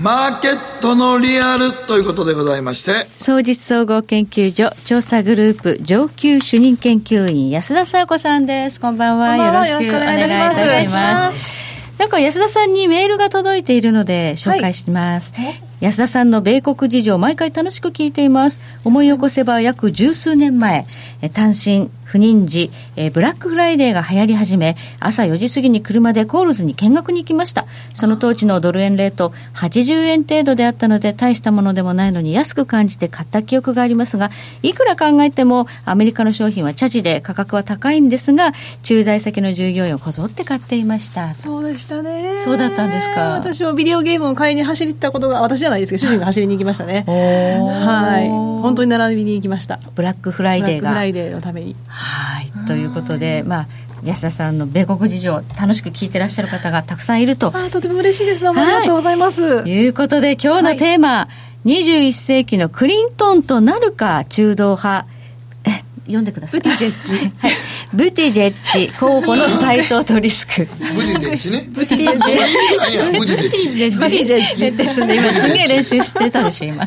マーケットのリアルということでございまして。双日総合研究所調査グループ上級主任研究員安田沙子さんです。こんばんは。よろしくお願いいたします。なんか安田さんにメールが届いているので紹介します、はい、安田さんの米国事情毎回楽しく聞いています。思い起こせば約十数年前単身赴任時、えー、ブラックフライデーが流行り始め、朝4時過ぎに車でコールズに見学に行きました。その当時のドル円レート80円程度であったので、大したものでもないのに安く感じて買った記憶がありますが、いくら考えてもアメリカの商品はちゃちで価格は高いんですが、駐在先の従業員をこぞって買っていました。そうでしたね。そうだったんですか？私もビデオゲームを買いに走りったことが、私じゃないですけど、主人が走りに行きましたね。はい。本当に並びに行きました。ブラックフライデーが。ブラックフライデーのために。はい。ということで、まあ、安田さんの米国事情楽しく聞いてらっしゃる方がたくさんいると。あとても嬉しいです。どうもありがとうございます、ということで今日のテーマ、はい、21世紀のクリントンとなるか中道派。読んでください。ブティジェッジ。はい。ブティジェッジ。候補の対等とリスク。ブティジェッジね。ブティジェッジ。ブティジェッジ。ブティジェッジ。ですね。今すげえ練習してたでしょ、今。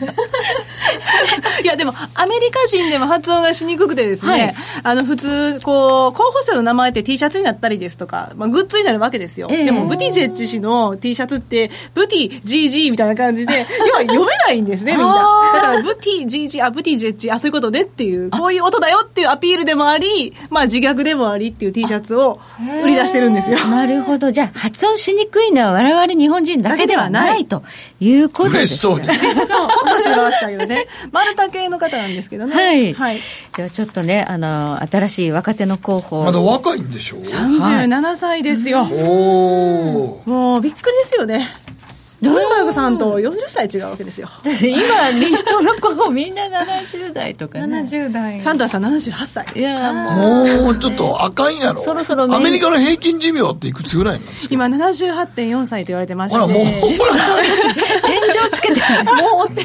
いや、でも、アメリカ人でも発音がしにくくてですね、はい、あの、普通、こう、候補者の名前って T シャツになったりですとか、まあ、グッズになるわけですよ。えー、でも、ブティジェッジ氏の T シャツって、ブティ GG みたいな感じで、要は読めないんですね、みんな。だから、ブティ GG、あ、ブティジェッジ、あ、そういうことねっていう、こういう音だよっていうアピールでもあり、まあ、自虐でもありっていう T シャツを売り出してるんですよ。なるほど。じゃあ、発音しにくいのは我々日本人だけではないということです。嬉しそうに。ちょっとしてましたけどね。丸太系の方なんですけどね。はい。はい、ではちょっとね、あの、新しい若手の候補。まだ若いんでしょう ?37 歳ですよ。おお。もうびっくりですよね。ルーバーグさんと40歳違うわけですよ。今、民主党の子みんな70代とかね。70代。サンダーさん78歳。いやもうちょっとあかんやろ。そろそろアメリカの平均寿命っていくつぐらいなんですか？今78.4歳と言われてまして。ほら、もう、天井つけて、もう、ち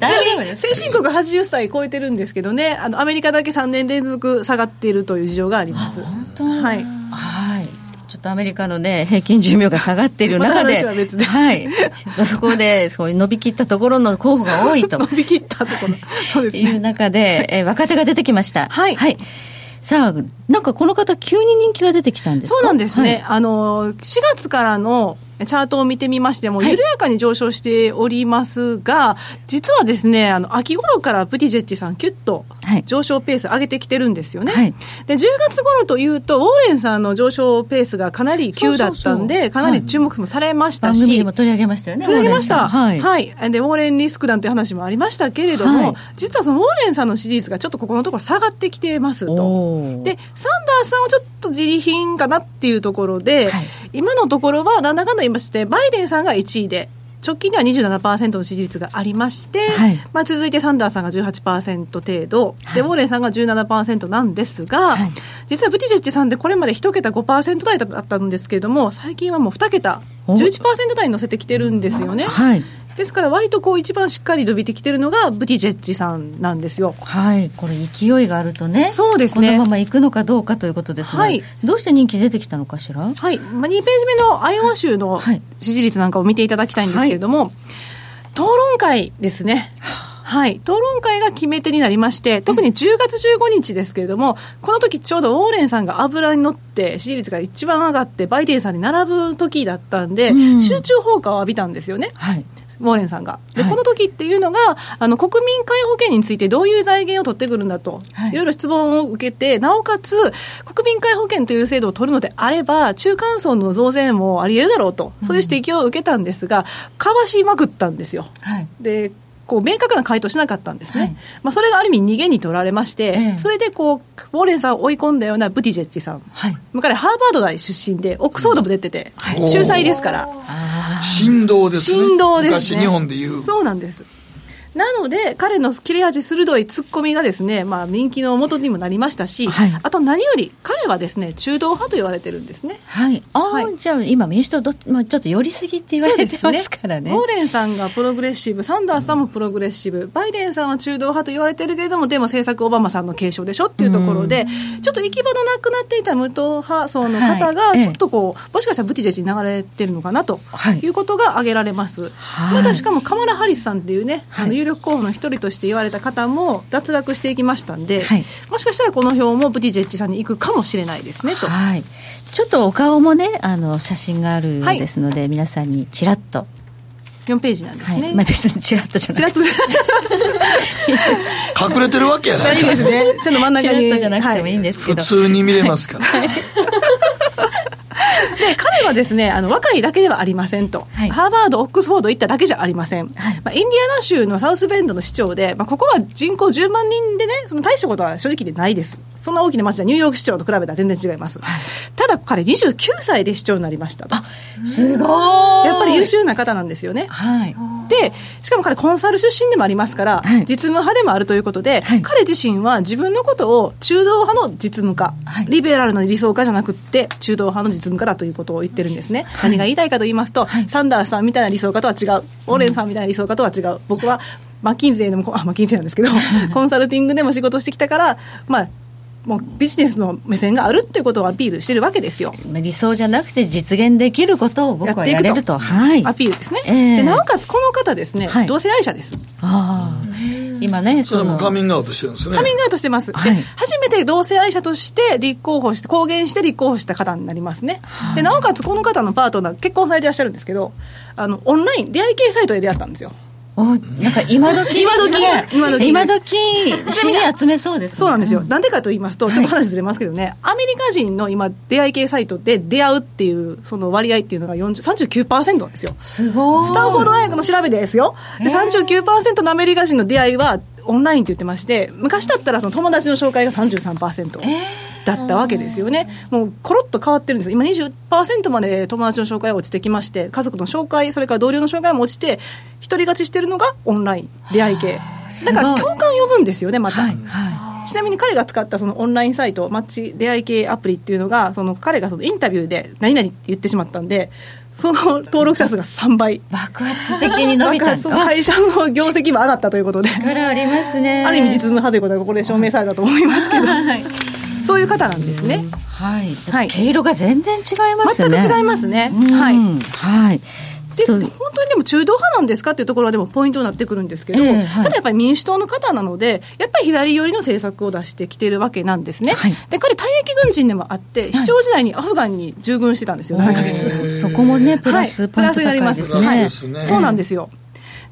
なみに、先進国80歳超えてるんですけどね、あの、アメリカだけ3年連続下がっているという事情があります。本当はい。ちょっとアメリカのね、平均寿命が下がっている中 で、は別ではい。そこで、そう伸びきったところの候補が多いと。伸びきったところ。そうですね。いう中で、えー、若手が出てきました。はい。はい。さあ、なんかこの方、急に人気が出てきたんですそうなんですね。はい、あの、4月からのチャートを見てみましても、緩やかに上昇しておりますが、はい、実はですね、あの、秋頃からプティジェッチさん、きゅっと上昇ペース上げてきてるんですよね。はい、で、10月頃というと、ウォーレンさんの上昇ペースがかなり急だったんで、かなり注目もされましたし、はい、番組でも取り上げましたよね。取り上げました。はい、はい。で、ウォーレンリスクなんて話もありましたけれども、実はそのウォーレンさんのシリーズがちょっとここのところ下がってきてますと。で、3さんはちょっと自利品かなっていうところで、はい、今のところはなんだかんだ言いましてバイデンさんが1位で直近では27%の支持率がありまして、はい、まあ、続いてサンダーさんが18%程度、はい、でウォーレンさんが17%なんですが、はい、実はブティジェッジさんでこれまで1桁5%台だったんですけれども最近はもう2桁。11%台に乗せてきてるんですよね。はい。ですから割とこう一番しっかり伸びてきてるのがブティジェッジさんなんですよ。はい。これ勢いがあるとねそうですね。このままいくのかどうかということですが、はい、どうして人気出てきたのかしら？はい、まあ、2ページ目のアイオワ州の支持率なんかを見ていただきたいんですけれども、はい、討論会ですね。はい、討論会が決め手になりまして、特に10月15日ですけれども、この時ちょうどウォーレンさんが油に乗って、支持率が一番上がって、バイデンさんに並ぶ時だったんで、うん、集中砲火を浴びたんですよね。はいウォーレンさんが。で、はい、この時っていうのが、あの、国民皆保険についてどういう財源を取ってくるんだと、はい、いろいろ質問を受けて、なおかつ、国民皆保険という制度を取るのであれば、中間層の増税もあり得るだろうと、そういう指摘を受けたんですが、かわしまくったんですよ。はい、でこう明確な回答しなかったんですね、はい、まあ、それがある意味逃げに取られまして、ええ、それでこうウォーレンさんを追い込んだようなブティジェッジさん、はい、彼ハーバード大出身でオックスフォードも出てて、はい、秀才ですから振動ですね。振動ですね。日本でいう。そうなんですなので、彼の切れ味鋭いツッコミがですね、まあ、人気の元にもなりましたし、はい、あと何より、彼はですね、中道派と言われてるんですね。はい。ああ、はい、じゃあ今民主党ど、まあ、ちょっと寄りすぎって言われてますからね。ウォーレンさんがプログレッシブ、サンダースさんもプログレッシブ、バイデンさんは中道派と言われてるけれども、でも政策オバマさんの継承でしょっていうところで、ちょっと行き場のなくなっていた無党派層の方が、ちょっとこう、はい、もしかしたらブティジェジに流れてるのかなとい。うことが挙げられます。はい、またしかもカマラ・ハリスさんっていうね、あの有力候補の一人として言われた方も脱落していきましたんで、はい、もしかしたらこの票もブティジェッジさんに行くかもしれないですねと。はい、ちょっとお顔もね、あの写真があるようですので、はい、皆さんにちらっと。4ページなんですね。はい、まあ、別にちらっとじゃなくて。隠れてるわけやないか。いいですね。ちょっと真ん中に。ちらっとじゃなくてもいいんですけど。普通に見れますから。で、彼はですね、あの、若いだけではありませんと。はい、ハーバード、オックスフォード行っただけじゃありません。はい、まあ、インディアナ州のサウスベンドの市長で、まあ、ここは人口10万人でね、その大したことは正直でないです。そんな大きな街はニューヨーク市長と比べたら全然違います。はい、ただ、彼29歳で市長になりましたと。すごいやっぱり優秀な方なんですよね。はい。で、しかも彼コンサル出身でもありますから、はい、実務派でもあるということで、はい、彼自身は自分のことを中道派の実務家、はい、リベラルの理想家じゃなくて、中道派の実務家だということを言ってるんですね。何が言いたいかと言いますと、サンダースさんみたいな理想家とは違う、オーレンさんみたいな理想家とは違う、僕はマッキンゼーでも、あ、マッキンゼーなんですけど、コンサルティングでも仕事してきたから、まあ、もうビジネスの目線があるっていうことをアピールしてるわけですよ。理想じゃなくて実現できることを僕はやれると。はい、アピールですね、えー、でなおかつこの方ですね、はい、同性愛者です。ああ今ねそれもカミングアウトしてるんですね。カミングアウトしてます、はい、で初めて同性愛者として立候補して公言して立候補した方になりますね、はい、でなおかつこの方のパートナー結婚されていらっしゃるんですけどあのオンライン出会い系サイトで出会ったんですよおなんか今時今時？今時今時支持集めそうです、ね、そうなんですよ。なんでかと言いますとちょっと話ずれますけどね、はい、アメリカ人の今出会い系サイトで出会うっていうその割合っていうのが39%なんですよ。すごい。スタンフォード大学の調べですよ。で39%のアメリカ人の出会いはオンラインって言ってまして昔だったらその友達の紹介が33%、えーだったわけですよね、もうころっと変わってるんです、今20%まで友達の紹介が落ちてきまして、家族の紹介、それから同僚の紹介も落ちて、独り勝ちしてるのがオンライン、出会い系、だから共感呼ぶんですよね、また。はいはいちなみに彼が使ったそのオンラインサイト、マッチ出会い系アプリっていうのが、その彼がそのインタビューで何々って言ってしまったんで、その登録者数が3倍。爆発的に伸びたその会社の業績も上がったということで。力ありますね。ある意味実務派ということがこれ証明されたと思いますけど。はいそういう方なんですね。はい。はい、毛色が全然違いますね。全く違いますね。はい。はい。で本当にでも中道派なんですかっていうところはでもポイントになってくるんですけど、えーはい、ただやっぱり民主党の方なので、やっぱり左寄りの政策を出してきてるわけなんですね、はい、で彼、退役軍人でもあって、市長時代にアフガンに従軍してたんですよ、7か月。そこもね、プラス、プラスになります、ね、そうなんですよ。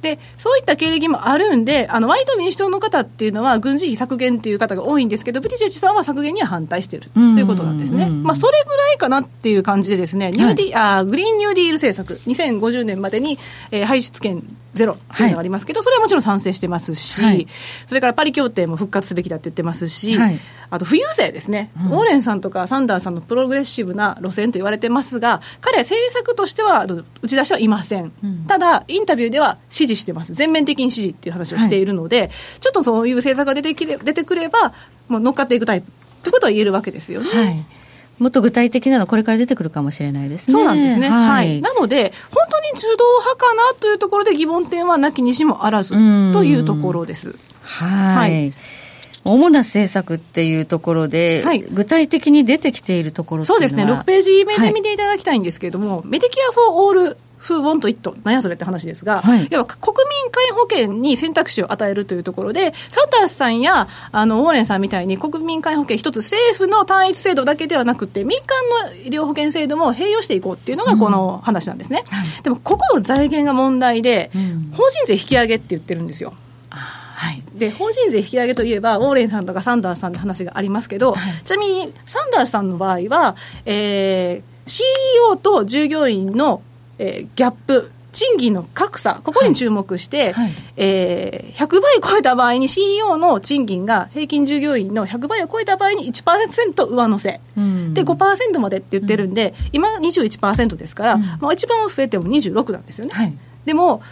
でそういった経歴もあるんで、あの割と民主党の方っていうのは、軍事費削減っていう方が多いんですけど、ブティジェッジさんは削減には反対しているということなんですね、まあ、それぐらいかなっていう感じで、ですね、ニューディ、はい、あグリーンニューディール政策、2050年までに、えー、排出権ゼロというのがありますけど、はい、それはもちろん賛成してますし、はい、それからパリ協定も復活すべきだって言ってますし、はい、あと富裕税ですね、うん、ウォーレンさんとかサンダーさんのプログレッシブな路線と言われてますが、彼は政策としては打ち出しはいません、うん、ただ、インタビューでは支持してます、全面的に支持っていう話をしているので、ちょっとそういう政策が出てきれ出てくれば、もう乗っかっていくタイプということは言えるわけですよね。もっと具体的なのこれから出てくるかもしれないですね。そうなんですね。はい。はい、なので、本当に中道派かなというところで疑問点はなきにしもあらずというところです。はい。はい主な政策っていうところで、はい、具体的に出てきているところそうですね、6ページ目で見ていただきたいんですけれども、はい、メディケア・フォー・オール who want it? 何やそれって話ですが、はい、要は国民皆保険に選択肢を与えるというところで、サンダースさんやあのウォーレンさんみたいに国民皆保険一つ政府の単一制度だけではなくて、民間の医療保険制度も併用していこうっていうのがこの話なんですね。うんはい、でも、ここの財源が問題で、うん、法人税引き上げって言ってるんですよ。はい、で法人税引き上げといえばウォーレンさんとかサンダースさんの話がありますけど、はい、ちなみにサンダースさんの場合は、えー、CEO と従業員の、えー、ギャップ賃金の格差、ここに注目して、はい。はい、えー、100倍超えた場合に CEO の賃金が平均従業員の100倍を超えた場合に1%上乗せ、うん、で5%までって言ってるんで、うん、今21%ですから、うん、まあ、一番増えても26なんですよね。はい、でも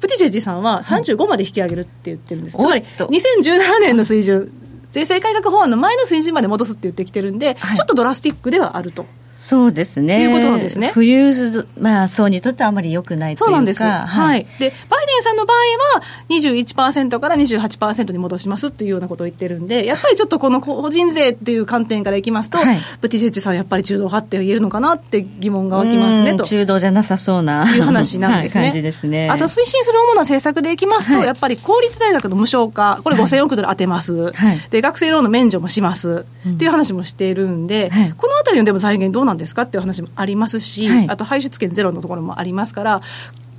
プティチェジさんは35まで引き上げるって言ってるんです、つまり2017年の水準税制改革法案の前の水準まで戻すって言ってきてるんで、ちょっとドラスティックではあると。そうですね。いうことなんですね。富裕、まあ、層にとってはあまり良くないというか。そうなんです。はい。はい、で、バイデンさんの場合は、21%から28%に戻しますっていうようなことを言ってるんで、やっぱりちょっとこの法人税っていう観点からいきますと、はい、ブティジェッチさん、やっぱり中道派って言えるのかなって疑問が湧きますねと。中道じゃなさそうな。いう話なんですね。はい、感じですね。あと推進する主な政策でいきますと、はい、やっぱり公立大学の無償化、これ5000億ドル当てます。はい、で、学生ローンの免除もします。っていう話もしているんで、このあたりのでも財源どうなんですかっていう話もありますし、はい、あと排出権ゼロのところもありますから、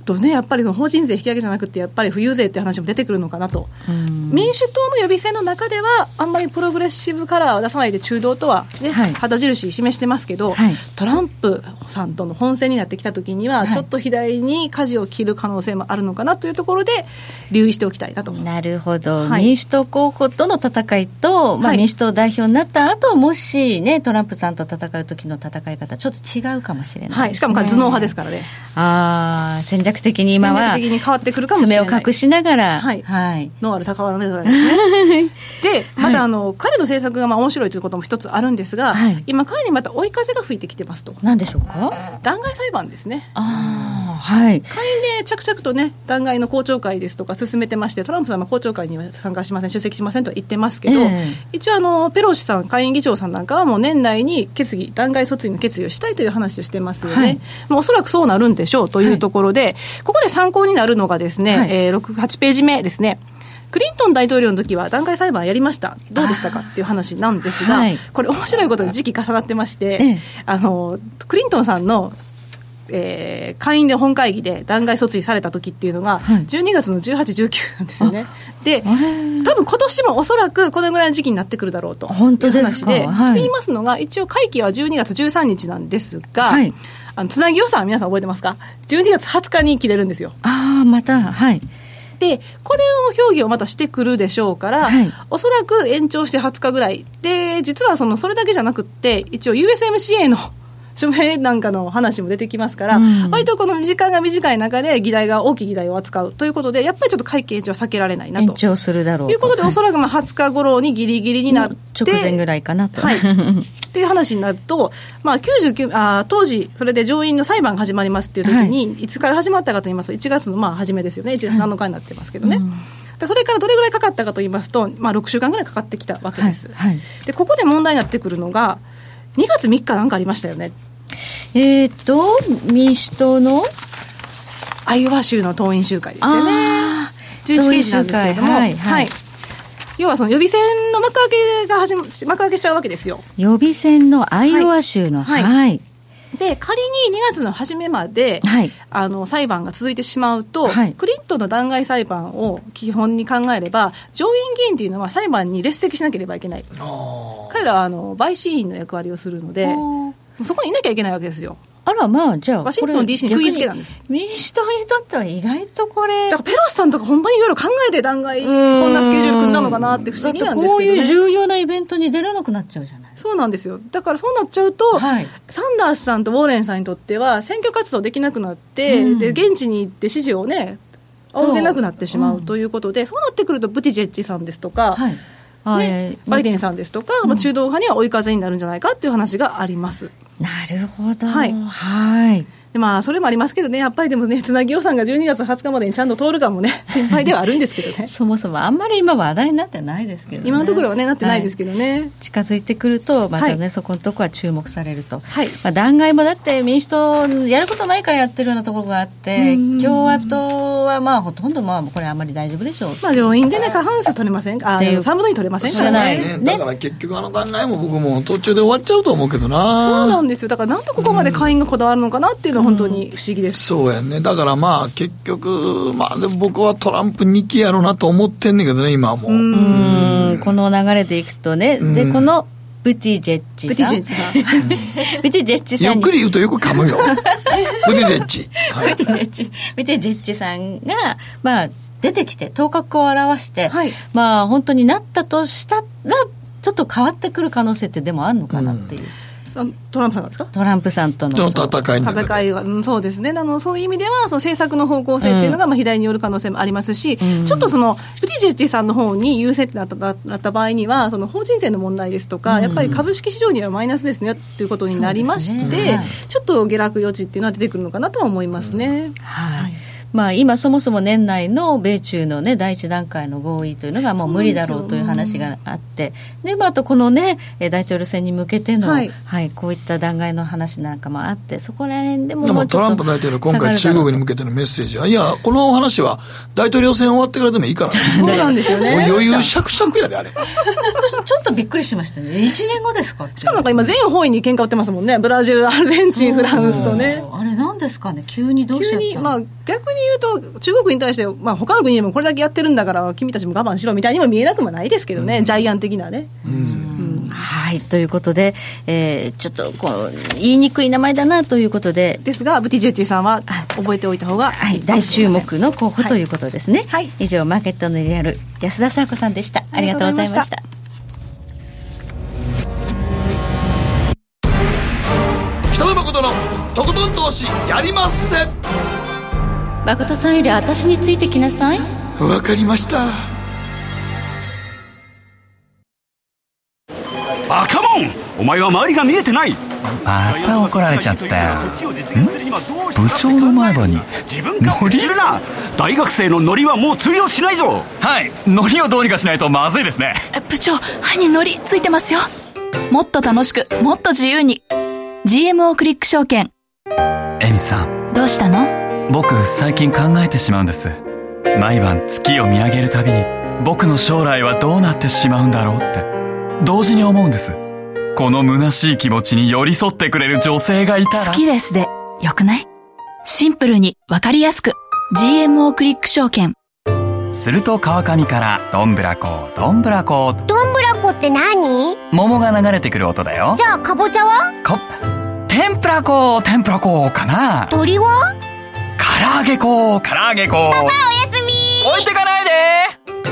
とね、やっぱり法人税引き上げじゃなくて、やっぱり富裕税っていう話も出てくるのかなと、民主党の予備選の中では、あんまりプログレッシブカラーを出さないで、中道とはね、はい、旗印示してますけど、はい、トランプさんとの本選になってきたときには、ちょっと左に舵を切る可能性もあるのかなというところで、留意しておきたいなと。なるほど、はい、民主党候補との戦いと、まあ、民主党代表になった後もしね、トランプさんと戦う時の戦い方、ちょっと違うかもしれない、ね、はい、しかも頭脳派ですからね。ああ、戦略的に今は。的に変わってくるかもしれない。爪を隠しながら。はい。はい。ノーアル高原のですね。で、まだあの、彼の政策がまあ面白いということも一つあるんですが、はい、今彼にまた追い風が吹いてきてますと。何でしょうか？弾劾裁判ですね。ああ、はい。下院で着々とね、弾劾の公聴会ですとか進めてまして、トランプさんは公聴会には参加しません、出席しませんとは言ってますけど、えー、一応あの、ペロシさん、下院議長さんなんかはもう年内に決議、弾劾訴追の決議をしたいという話をしてますよね。はい、もうおそらくそうなるんでしょうというところで、はい、ここで参考になるのがですね、はい、えー、6、8ページ目ですね。クリントン大統領の時は弾劾裁判やりました、どうでしたかっていう話なんですが、はい、これ、面白いことで時期重なってまして、ええ、あのクリントンさんのえー、会員で本会議で弾劾訴追された時っていうのが、12月の18、19なんですよね。で、多分今年もおそらくこのぐらいの時期になってくるだろうと。本当です話で、はい、と言いますのが、一応会期は12月13日なんですが、はい、あのつなぎ予算、皆さん覚えてますか、12月20日に切れるんですよ。ああ、また、はい。で、これを評議をまたしてくるでしょうから、はい、おそらく延長して20日ぐらい。で、実はその、それだけじゃなくって、一応 USMCA の署名なんかの話も出てきますから、うん、割とこの時間が短い中で議題が大きい議題を扱うということで、やっぱりちょっと会期延長は避けられないなと。延長するだろうということで、はい、おそらくまあ20日頃にぎりぎりになって。直前ぐらいかなと。はい。っていう話になると、まあ、99あ当時、それで上院の裁判が始まりますっていう時に、はい、いつから始まったかといいますと、1月のまあ初めですよね、1月7日になってますけどね。はいうんそれからどれぐらいかかったかと言いますと、まあ、6週間ぐらいかかってきたわけです、はいはい、でここで問題になってくるのが2月3日なんかありましたよね。えっ、ー、と、民主党の？アイオワ州の党員集会ですよね。11ページなんですけれども、はい、はい、要はその予備選の幕開けが始ま幕開けしちゃうわけですよ。予備選のアイオワ州の、はい、はい、で仮に2月の初めまで、はい、あの裁判が続いてしまうと、はい、クリントンの弾劾裁判を基本に考えれば、上院議員というのは裁判に列席しなければいけない、彼らはあの陪審員の役割をするので、そこにいなきゃいけないわけですよ。あら、まあ、じゃあ、ワシントン DC に食いつけたんです。民主党にとっては意外とこれ。だからペロシさんとか、ほんまにいろいろ考えて弾劾、こんなスケジュール組んだのかなって不思議なんですけど、ね、こういう重要なイベントに出れなくなっちゃうじゃない。そうなんですよ。だからそうなっちゃうと、はい、サンダースさんとウォーレンさんにとっては、選挙活動できなくなって、うん、で、現地に行って支持をね、仰げなくなってしまうということで、そうなってくると、ブティジェッジさんですとか、はいね、バイデンさんですとか、まあ、中道派には追い風になるんじゃないかっていう話があります。なるほど。はい。はいでまあ、それもありますけどね、やっぱりでもね、つなぎ予算が12月20日までにちゃんと通るかもね、心配ではあるんですけどね。そもそもあんまり今話題になってないですけど、ね、今のところはね、なってないですけどね。はい、近づいてくると、またね、はい、そこのところは注目されると。はい。まあ、弾劾もだって民主党、やることないからやってるようなところがあって、共和党はまあ、ほとんどまあ、これあんまり大丈夫でしょう。まあ、上院でね、過半数取れませんか？あ、3分の2取れませんか？らね。ねだから結局あの弾劾も僕も途中で終わっちゃうと思うけどな。そうなんですよ。だからなんでここまで下院がこだわるのかなっていうのは本当に不思議です。そうやね。だからまあ結局、まあでも僕はトランプ2期やろうなと思ってんねんけどね、今はもう。うんこの流れでいくとね、で、このブティジェッジさん。ブティジェッジさん。ブティジェッジさん。ゆっくり言うとよく噛むよ。ブティジェッジ。はい、ブティジェッジ。ブティジェッジさんが、まあ、出てきて、頭角を現して、はい、まあ、本当になったとしたら、ちょっと変わってくる可能性ってでもあるのかなっていう。うんトランプさんですか？トランプさんとの戦い戦いは、うん、そうですね。あのそういう意味ではその政策の方向性っていうのが、まあ、左による可能性もありますし、うん、ちょっとそのブティジェッジさんの方に優勢ってなったなった場合にはその法人税の問題ですとか、うん、やっぱり株式市場にはマイナスですねということになりまして、ねはい、ちょっと下落余地っていうのは出てくるのかなとは思いますね。はいまあ、今、そもそも年内の米中の、ね、第一段階の合意というのがもう無理だろうという話があって、でまあ、あとこの、ね、大統領選に向けての、はい、はい、こういった弾劾の話なんかもあって、そこら辺でもでもトランプ大統領、今回、中国に向けてのメッセージは、いや、この話は大統領選終わってからでもいいから、そうなんですよね。余裕しゃくしゃくやで、あれ。ちょっとびっくりしましたね、1年後ですかしかもなんか今、全方位に喧嘩売ってますもんね、ブラジル、アルゼンチン、フランスとね。あれ、なんですかね、急にどうしちゃった？まあ、逆に言うと、中国に対して、まあ他の国でもこれだけやってるんだから、君たちも我慢しろみたいにも見えなくもないですけどね、うん、ジャイアン的なね。はい。ということで、えー、ちょっとこう言いにくい名前だなということで。ですがブティジェッチさんは覚えておいた方がはい、大注目の候補ということですね、はい、以上マーケットのリアル安田沙子さんでした。ありがとうございました。北野誠のとことん投資やりまっせ誠さんより私についてきなさい。わかりました。バカモン！お前は周りが見えてない！また怒られちゃったよ。部長の前歯にノリするな！大学生のノリはもう通用しないぞ！はい。ノリをどうにかしないとまずいですね。部長歯にノリついてますよ。もっと楽しくもっと自由に。GMO クリック証券。エミさん。どうしたの？僕最近考えてしまうんです。毎晩月を見上げるたびに僕の将来はどうなってしまうんだろうって。同時に思うんです。この虚しい気持ちに寄り添ってくれる女性がいたら。好きですでよくない？シンプルにわかりやすく。GMO クリック証券。すると川上からどんぶらこどんぶらこ。どんぶらこって何？桃が流れてくる音だよ。じゃあかぼちゃは？か天ぷらこ天ぷらこかな。鳥は？唐揚げ粉唐揚げ粉パパおやすみ。置いてかないで。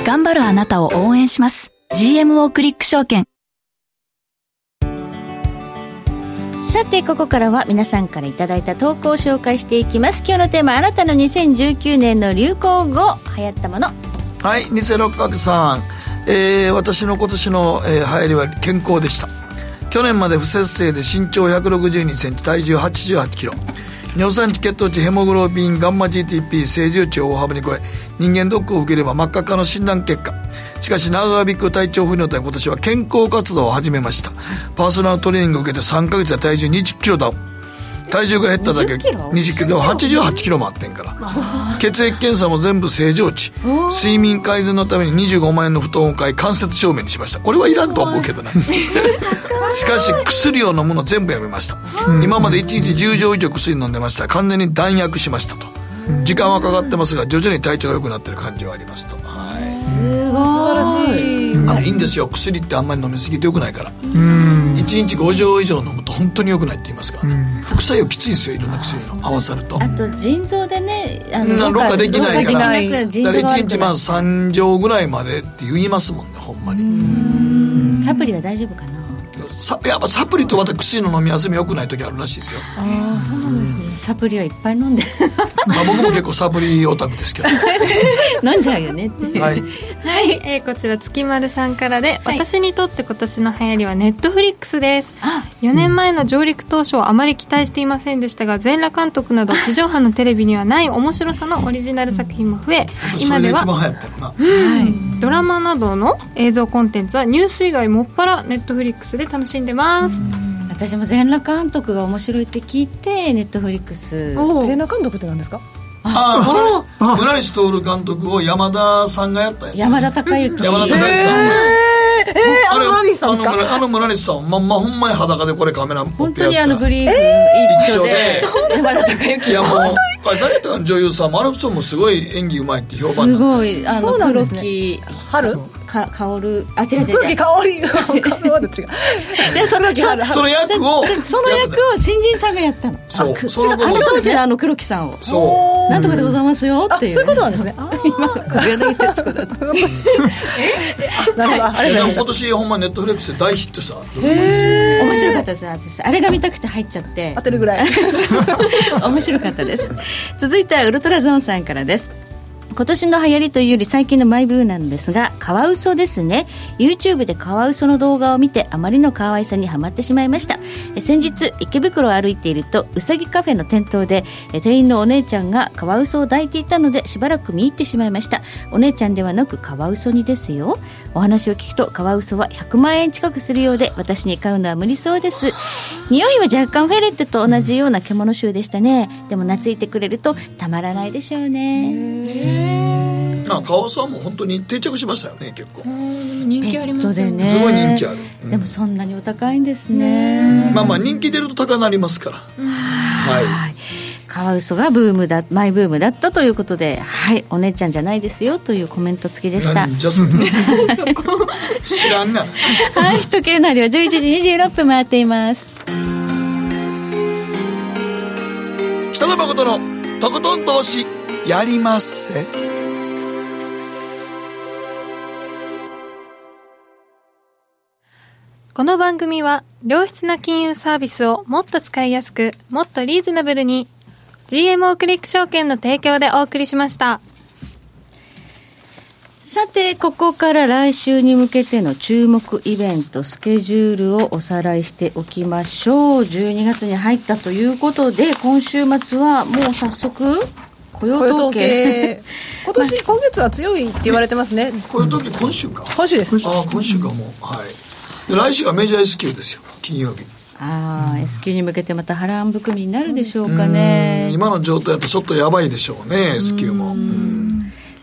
頑張るあなたを応援します。GMO クリック証券。さてここからは皆さんからいただいた投稿を紹介していきます。今日のテーマあなたの2019年の流行語。流行ったもの。はい偽六角さん、えー、私の今年の、えー、流行りは健康でした。去年まで不節制で身長1 6 2センチ体重8 8キロ尿酸値血糖値ヘモグロビンガンマ GTP 正重値を大幅に超え人間ドックを受ければ真っ赤化の診断結果。しかし長引く体調不良で今年は健康活動を始めました。パーソナルトレーニングを受けて3ヶ月で体重2 0キロダウン。体重が減っただけ。20キロ？でも88キロもあってんから。血液検査も全部正常値。睡眠改善のために25万円の布団を買い関節証明にしました。これはいらんと思うけどね。しかし薬を飲むの全部やめました、今まで1日10錠以上薬飲んでました。完全に弾薬しましたと、時間はかかってますが徐々に体調が良くなってる感じはありますと。はい。すごいあのいいんですよ。薬ってあんまり飲みすぎてよくないから。1日5錠以上飲むと本当によくないって言いますから。ね副作用きついですよいろんな薬の。合わさると。あと腎臓でねあのろ過できないから。だから1日まあ3錠ぐらいまでって言いますもんねほんまに。サプリは大丈夫かな？さやっぱサプリと私の飲み休み良くない時あるらしいですよ。ああそうなんですね。サプリはいっぱい飲んで。まあ僕も結構サプリオタクですけど。飲んじゃうよねって。はい、はい。えー、こちら月丸さんからで、はい、私にとって今年の流行りはネットフリックスです。4年前の上陸当初はあまり期待していませんでしたが全裸監督など 地上波のテレビにはない面白さのオリジナル作品も増え今では、はい、ドラマなどの映像コンテンツはニュース以外もっぱらネットフリックスで楽しんでます。私も全裸監督が面白いって聞いてネットフリックス。全裸監督って何ですか？ああ村西徹監督を山田さんがやったやつ。山田孝之。山田孝之さん、えーえー、あの村西さんですか？あの村西さんまんまほんまに裸でこれカメラ本当にあのブリーズ一丁で。山田孝之。いやもうあれ誰やったか女優さんも。あの人もすごい演技うまいって評判すごいあの黒木。春？か香るあ違う違う黒木香り。香るは 違う。でそのその役をその役を新人さんがやったの。そう。その当時のあの黒木さんを。そう。なんとかでございますよっていう。そういうことなんですね。今小柳徹子だった。えなるほど。あれ今年ほんまネットフレックスで大ヒットした面白かったです私。あれが見たくて入っちゃって。当てるぐらい。面白かったです。続いてはウルトラゾーンさんからです今年の流行りというより最近のマイブーなんですがカワウソですね。YouTube でカワウソの動画を見てあまりの可愛さにはまってしまいました。先日池袋を歩いているとうさぎカフェの店頭で店員のお姉ちゃんがカワウソを抱いていたのでしばらく見入ってしまいました。お姉ちゃんではなくカワウソにですよ。お話を聞くとカワウソは100万円近くするようで私に買うのは無理そうです。匂いは若干フェレットと同じような獣臭でしたね。でも懐いてくれるとたまらないでしょうね。あカワウソはもう本当に定着しましたよね結構。人気ありますね。すごい人気ある、うん、でもそんなにお高いんですね。まあまあ人気出ると高なりますから。はい。カワウソがブームだマイブームだったということではいお姉ちゃんじゃないですよというコメント付きでした。じゃそれ。知らんがな。はい時計なりは11時26分回っています。北野誠のとことん投資やりまっせこの番組は良質な金融サービスをもっと使いやすくもっとリーズナブルに GMO クリック証券の提供でお送りしました。さてここから来週に向けての注目イベントスケジュールをおさらいしておきましょう。12月に入ったということで今週末はもう早速雇用統計。今年、今月は強いって言われてますね。雇用統計今週か。今週です。ああ今週かもう。はい来週がメジャー S q ですよ金曜日。ああ、うん、S q に向けてまた波乱含みになるでしょうかね。今の状態だとちょっとやばいでしょうね S q も。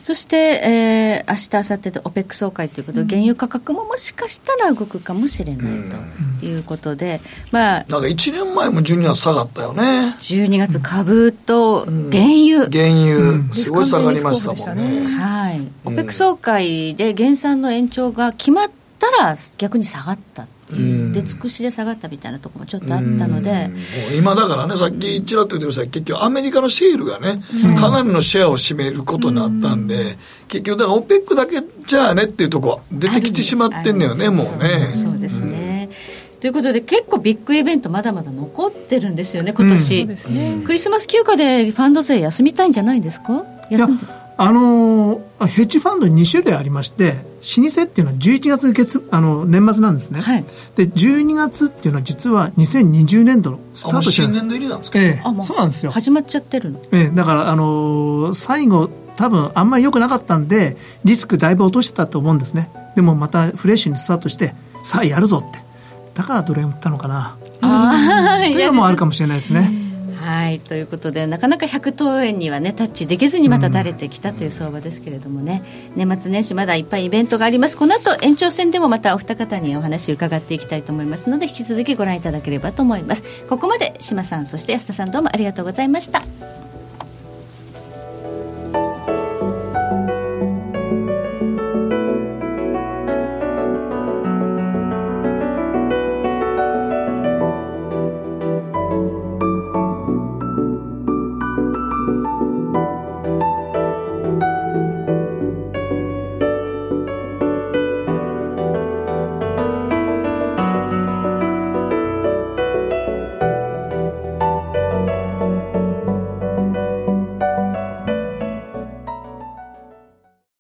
そして、えー、明日明後日と OPEC 総会ということで、原油価格ももしかしたら動くかもしれないということで、まあ、なんか1年前も12月下がったよね。12月、株と原油、原油、すごい下がりましたもんね。はい。OPEC 総会で減産の延長が決まったら、逆に下がった。出尽くしで下がったみたいなところもちょっとあったので。今だからねさっきちらっと言ってください結局アメリカのシェールがね、かなりのシェアを占めることになったんで、結局だから OPEC だけじゃあねっていうとこ出てきてしまってんのよねもうね。そうですね、ということで結構ビッグイベントまだまだ残ってるんですよね今年、うん。ね、クリスマス休暇でファンド税休みたいんじゃないですか？休んであのヘッジファンドに2種類ありまして老舗っていうのは11月月あの年末なんですね、はい、で12月っていうのは実は2020年度のスタートんです。新年度入りなんですか、ええ、あそうなんですよ。始まっちゃってるの、ええ、だからあの最後多分あんまり良くなかったんでリスクだいぶ落としてたと思うんですね。でもまたフレッシュにスタートしてさあやるぞって。だからドル円売ったのかな。あというのもあるかもしれないですねはいということでなかなか100等円にはねタッチできずにまた垂れてきたという相場ですけれどもね、うん、年末年始まだいっぱいイベントがあります。この後延長戦でもまたお二方にお話伺っていきたいと思いますので引き続きご覧いただければと思います。ここまで島さんそして安田さんどうもありがとうございました。